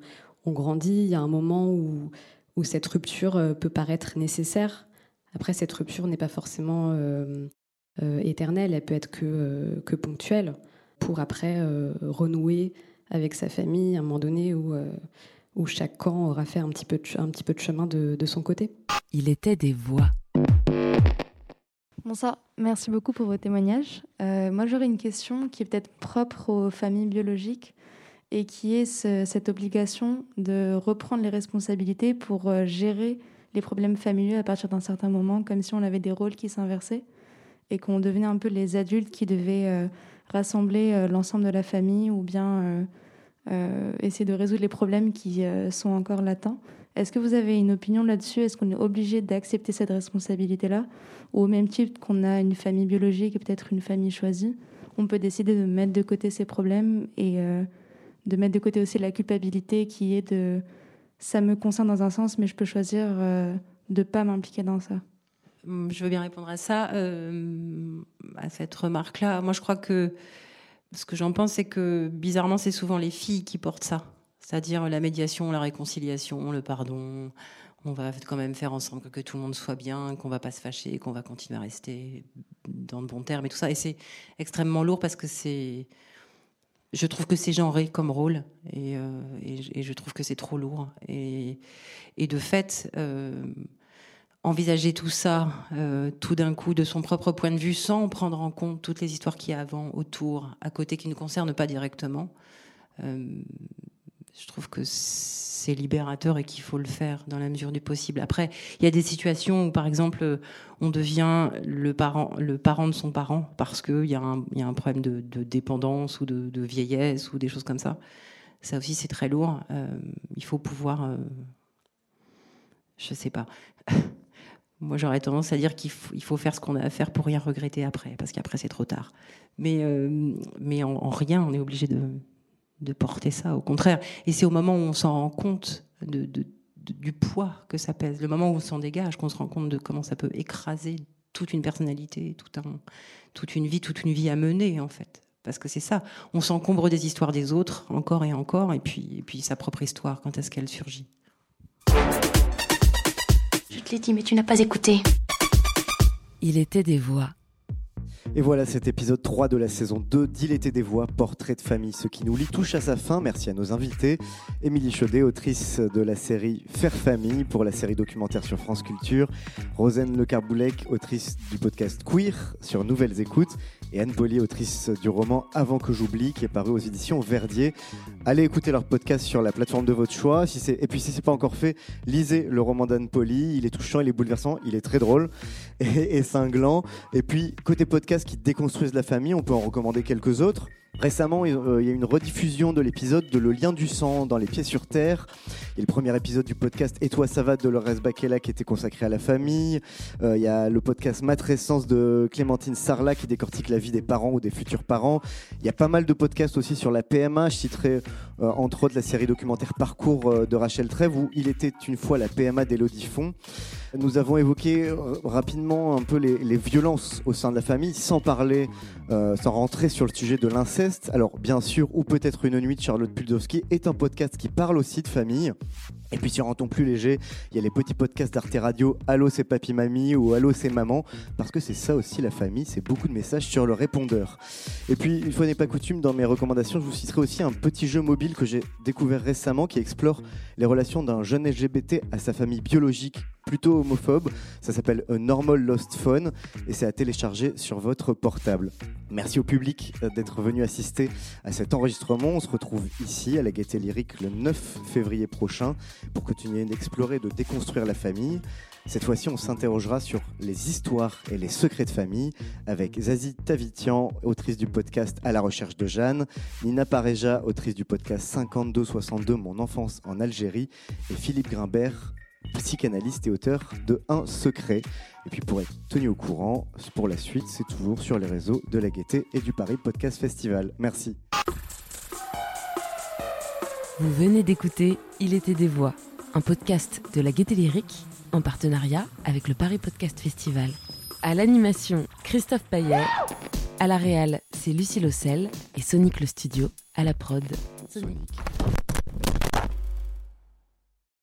grandit, il y a un moment où, où cette rupture peut paraître nécessaire. Après, cette rupture n'est pas forcément éternelle, elle peut être que, que ponctuelle pour après renouer avec sa famille à un moment donné où où chaque camp aura fait un petit peu de, un petit peu de chemin de, de son côté. Il était des voix. Bonsoir, merci beaucoup pour vos témoignages. Euh, moi, j'aurais une question qui est peut-être propre aux familles biologiques et qui est cette obligation de reprendre les responsabilités pour euh, gérer les problèmes familiaux à partir d'un certain moment, comme si on avait des rôles qui s'inversaient et qu'on devenait un peu les adultes qui devaient euh, rassembler l'ensemble de la famille ou bien euh, essayer de résoudre les problèmes qui euh, sont encore latents. Est-ce que vous avez une opinion là-dessus? Est-ce qu'on est obligé d'accepter cette responsabilité-là? Ou au même titre qu'on a une famille biologique et peut-être une famille choisie, on peut décider de mettre de côté ces problèmes et euh, de mettre de côté aussi la culpabilité qui est de ça me concerne dans un sens, mais je peux choisir de ne pas m'impliquer dans ça. Hum, je veux bien répondre à ça, à cette remarque-là. Moi, je crois que ce que j'en pense, c'est que bizarrement, c'est souvent les filles qui portent ça. C'est-à-dire la médiation, la réconciliation, le pardon. On va quand même faire ensemble que tout le monde soit bien, qu'on va pas se fâcher, qu'on va continuer à rester dans de bons termes et tout ça. Et c'est extrêmement lourd parce que c'est. Je trouve que c'est genré comme rôle et, euh, je trouve que c'est trop lourd. Et, de fait, euh, envisager tout ça euh, tout d'un coup de son propre point de vue sans prendre en compte toutes les histoires qu'il y a avant, autour, à côté qui ne concernent pas directement. Euh, je trouve que c'est libérateur et qu'il faut le faire dans la mesure du possible. Après, il y a des situations où, par exemple, on devient le parent, le parent de son parent parce qu'il y, a un problème de, dépendance ou de, vieillesse ou des choses comme ça. Ça aussi, c'est très lourd. Euh, il faut pouvoir... je sais pas. Moi, j'aurais tendance à dire qu'il faut, faire ce qu'on a à faire pour rien regretter après, parce qu'après, c'est trop tard. Mais, euh, en, rien, on est obligé de, porter ça, au contraire. Et c'est au moment où on s'en rend compte du poids que ça pèse, le moment où on s'en dégage, qu'on se rend compte de comment ça peut écraser toute une personnalité, toute une vie, toute une vie à mener, en fait. Parce que c'est ça, on s'encombre des histoires des autres, encore et encore, et puis sa propre histoire, quand est-ce qu'elle surgit. Je te l'ai dit, mais tu n'as pas écouté. Il était des voix. Et voilà, cet épisode 3 de la saison 2 d'Il était des voix, portrait de famille. Ce qui nous lit touche à sa fin. Merci à nos invités. Émilie Chaudet, autrice de la série Faire Famille pour la série documentaire sur France Culture. Rosane Le Carboulec, autrice du podcast Queer sur Nouvelles Écoutes et Anne Bollier, autrice du roman Avant que j'oublie, qui est paru aux éditions Verdier. Allez écouter leur podcast sur la plateforme de votre choix. Et puis si c'est pas encore fait, lisez le roman d'Anne Polly. Il est touchant, il est bouleversant, il est très drôle et, et cinglant. Et puis côté podcast qui déconstruisent la famille, on peut en recommander quelques autres. Récemment, euh, il y a eu une rediffusion de l'épisode de Le lien du sang dans Les Pieds sur Terre. Il y a le premier épisode du podcast Et toi de Dolores Bakela qui était consacré à la famille. Euh, il y a le podcast Matrescence de Clémentine Sarlat qui décortique la vie des parents ou des futurs parents. Il y a pas mal de podcasts aussi sur la PMA. Je citerai euh, entre autres la série documentaire Parcours de Rachel Trèves où il était une fois la PMA d'Elodie Font. Nous avons évoqué rapidement un peu les, les, violences au sein de la famille sans parler, sans rentrer sur le sujet de l'inceste alors, bien sûr, ou peut-être une nuit de Charlotte Puldowski est un podcast qui parle aussi de famille. Et puis sur un ton plus léger, il y a les petits podcasts d'Arte Radio, Allô c'est papy mamie ou Allô c'est maman, parce que c'est ça aussi la famille, c'est beaucoup de messages sur le répondeur. Et puis une fois n'est pas coutume, dans mes recommandations, je vous citerai aussi un petit jeu mobile que j'ai découvert récemment qui explore les relations d'un jeune LGBT à sa famille biologique plutôt homophobe. Ça s'appelle A Normal Lost Phone et c'est à télécharger sur votre portable. Merci au public euh, d'être venu assister à cet enregistrement. On se retrouve ici à la Gaieté Lyrique le 9 février prochain pour continuer d'explorer, de déconstruire la famille. Cette fois-ci, on s'interrogera sur les histoires et les secrets de famille avec Zazie Tavitian, autrice du podcast À la recherche de Jeanne, Nina Pareja, autrice du podcast 52-62 Mon enfance en Algérie, et Philippe Grimbert, psychanalyste et auteur de Un secret. Et puis pour être tenu au courant, pour la suite, c'est toujours sur les réseaux de la Gaieté et du Paris Podcast Festival. Merci. Vous venez d'écouter Il était des voix, un podcast de la Gaieté Lyrique en partenariat avec le Paris Podcast Festival. À l'animation, Christophe Paillet. À la réal, c'est Lucie Lossel et Sonic le Studio à la prod. Sonic.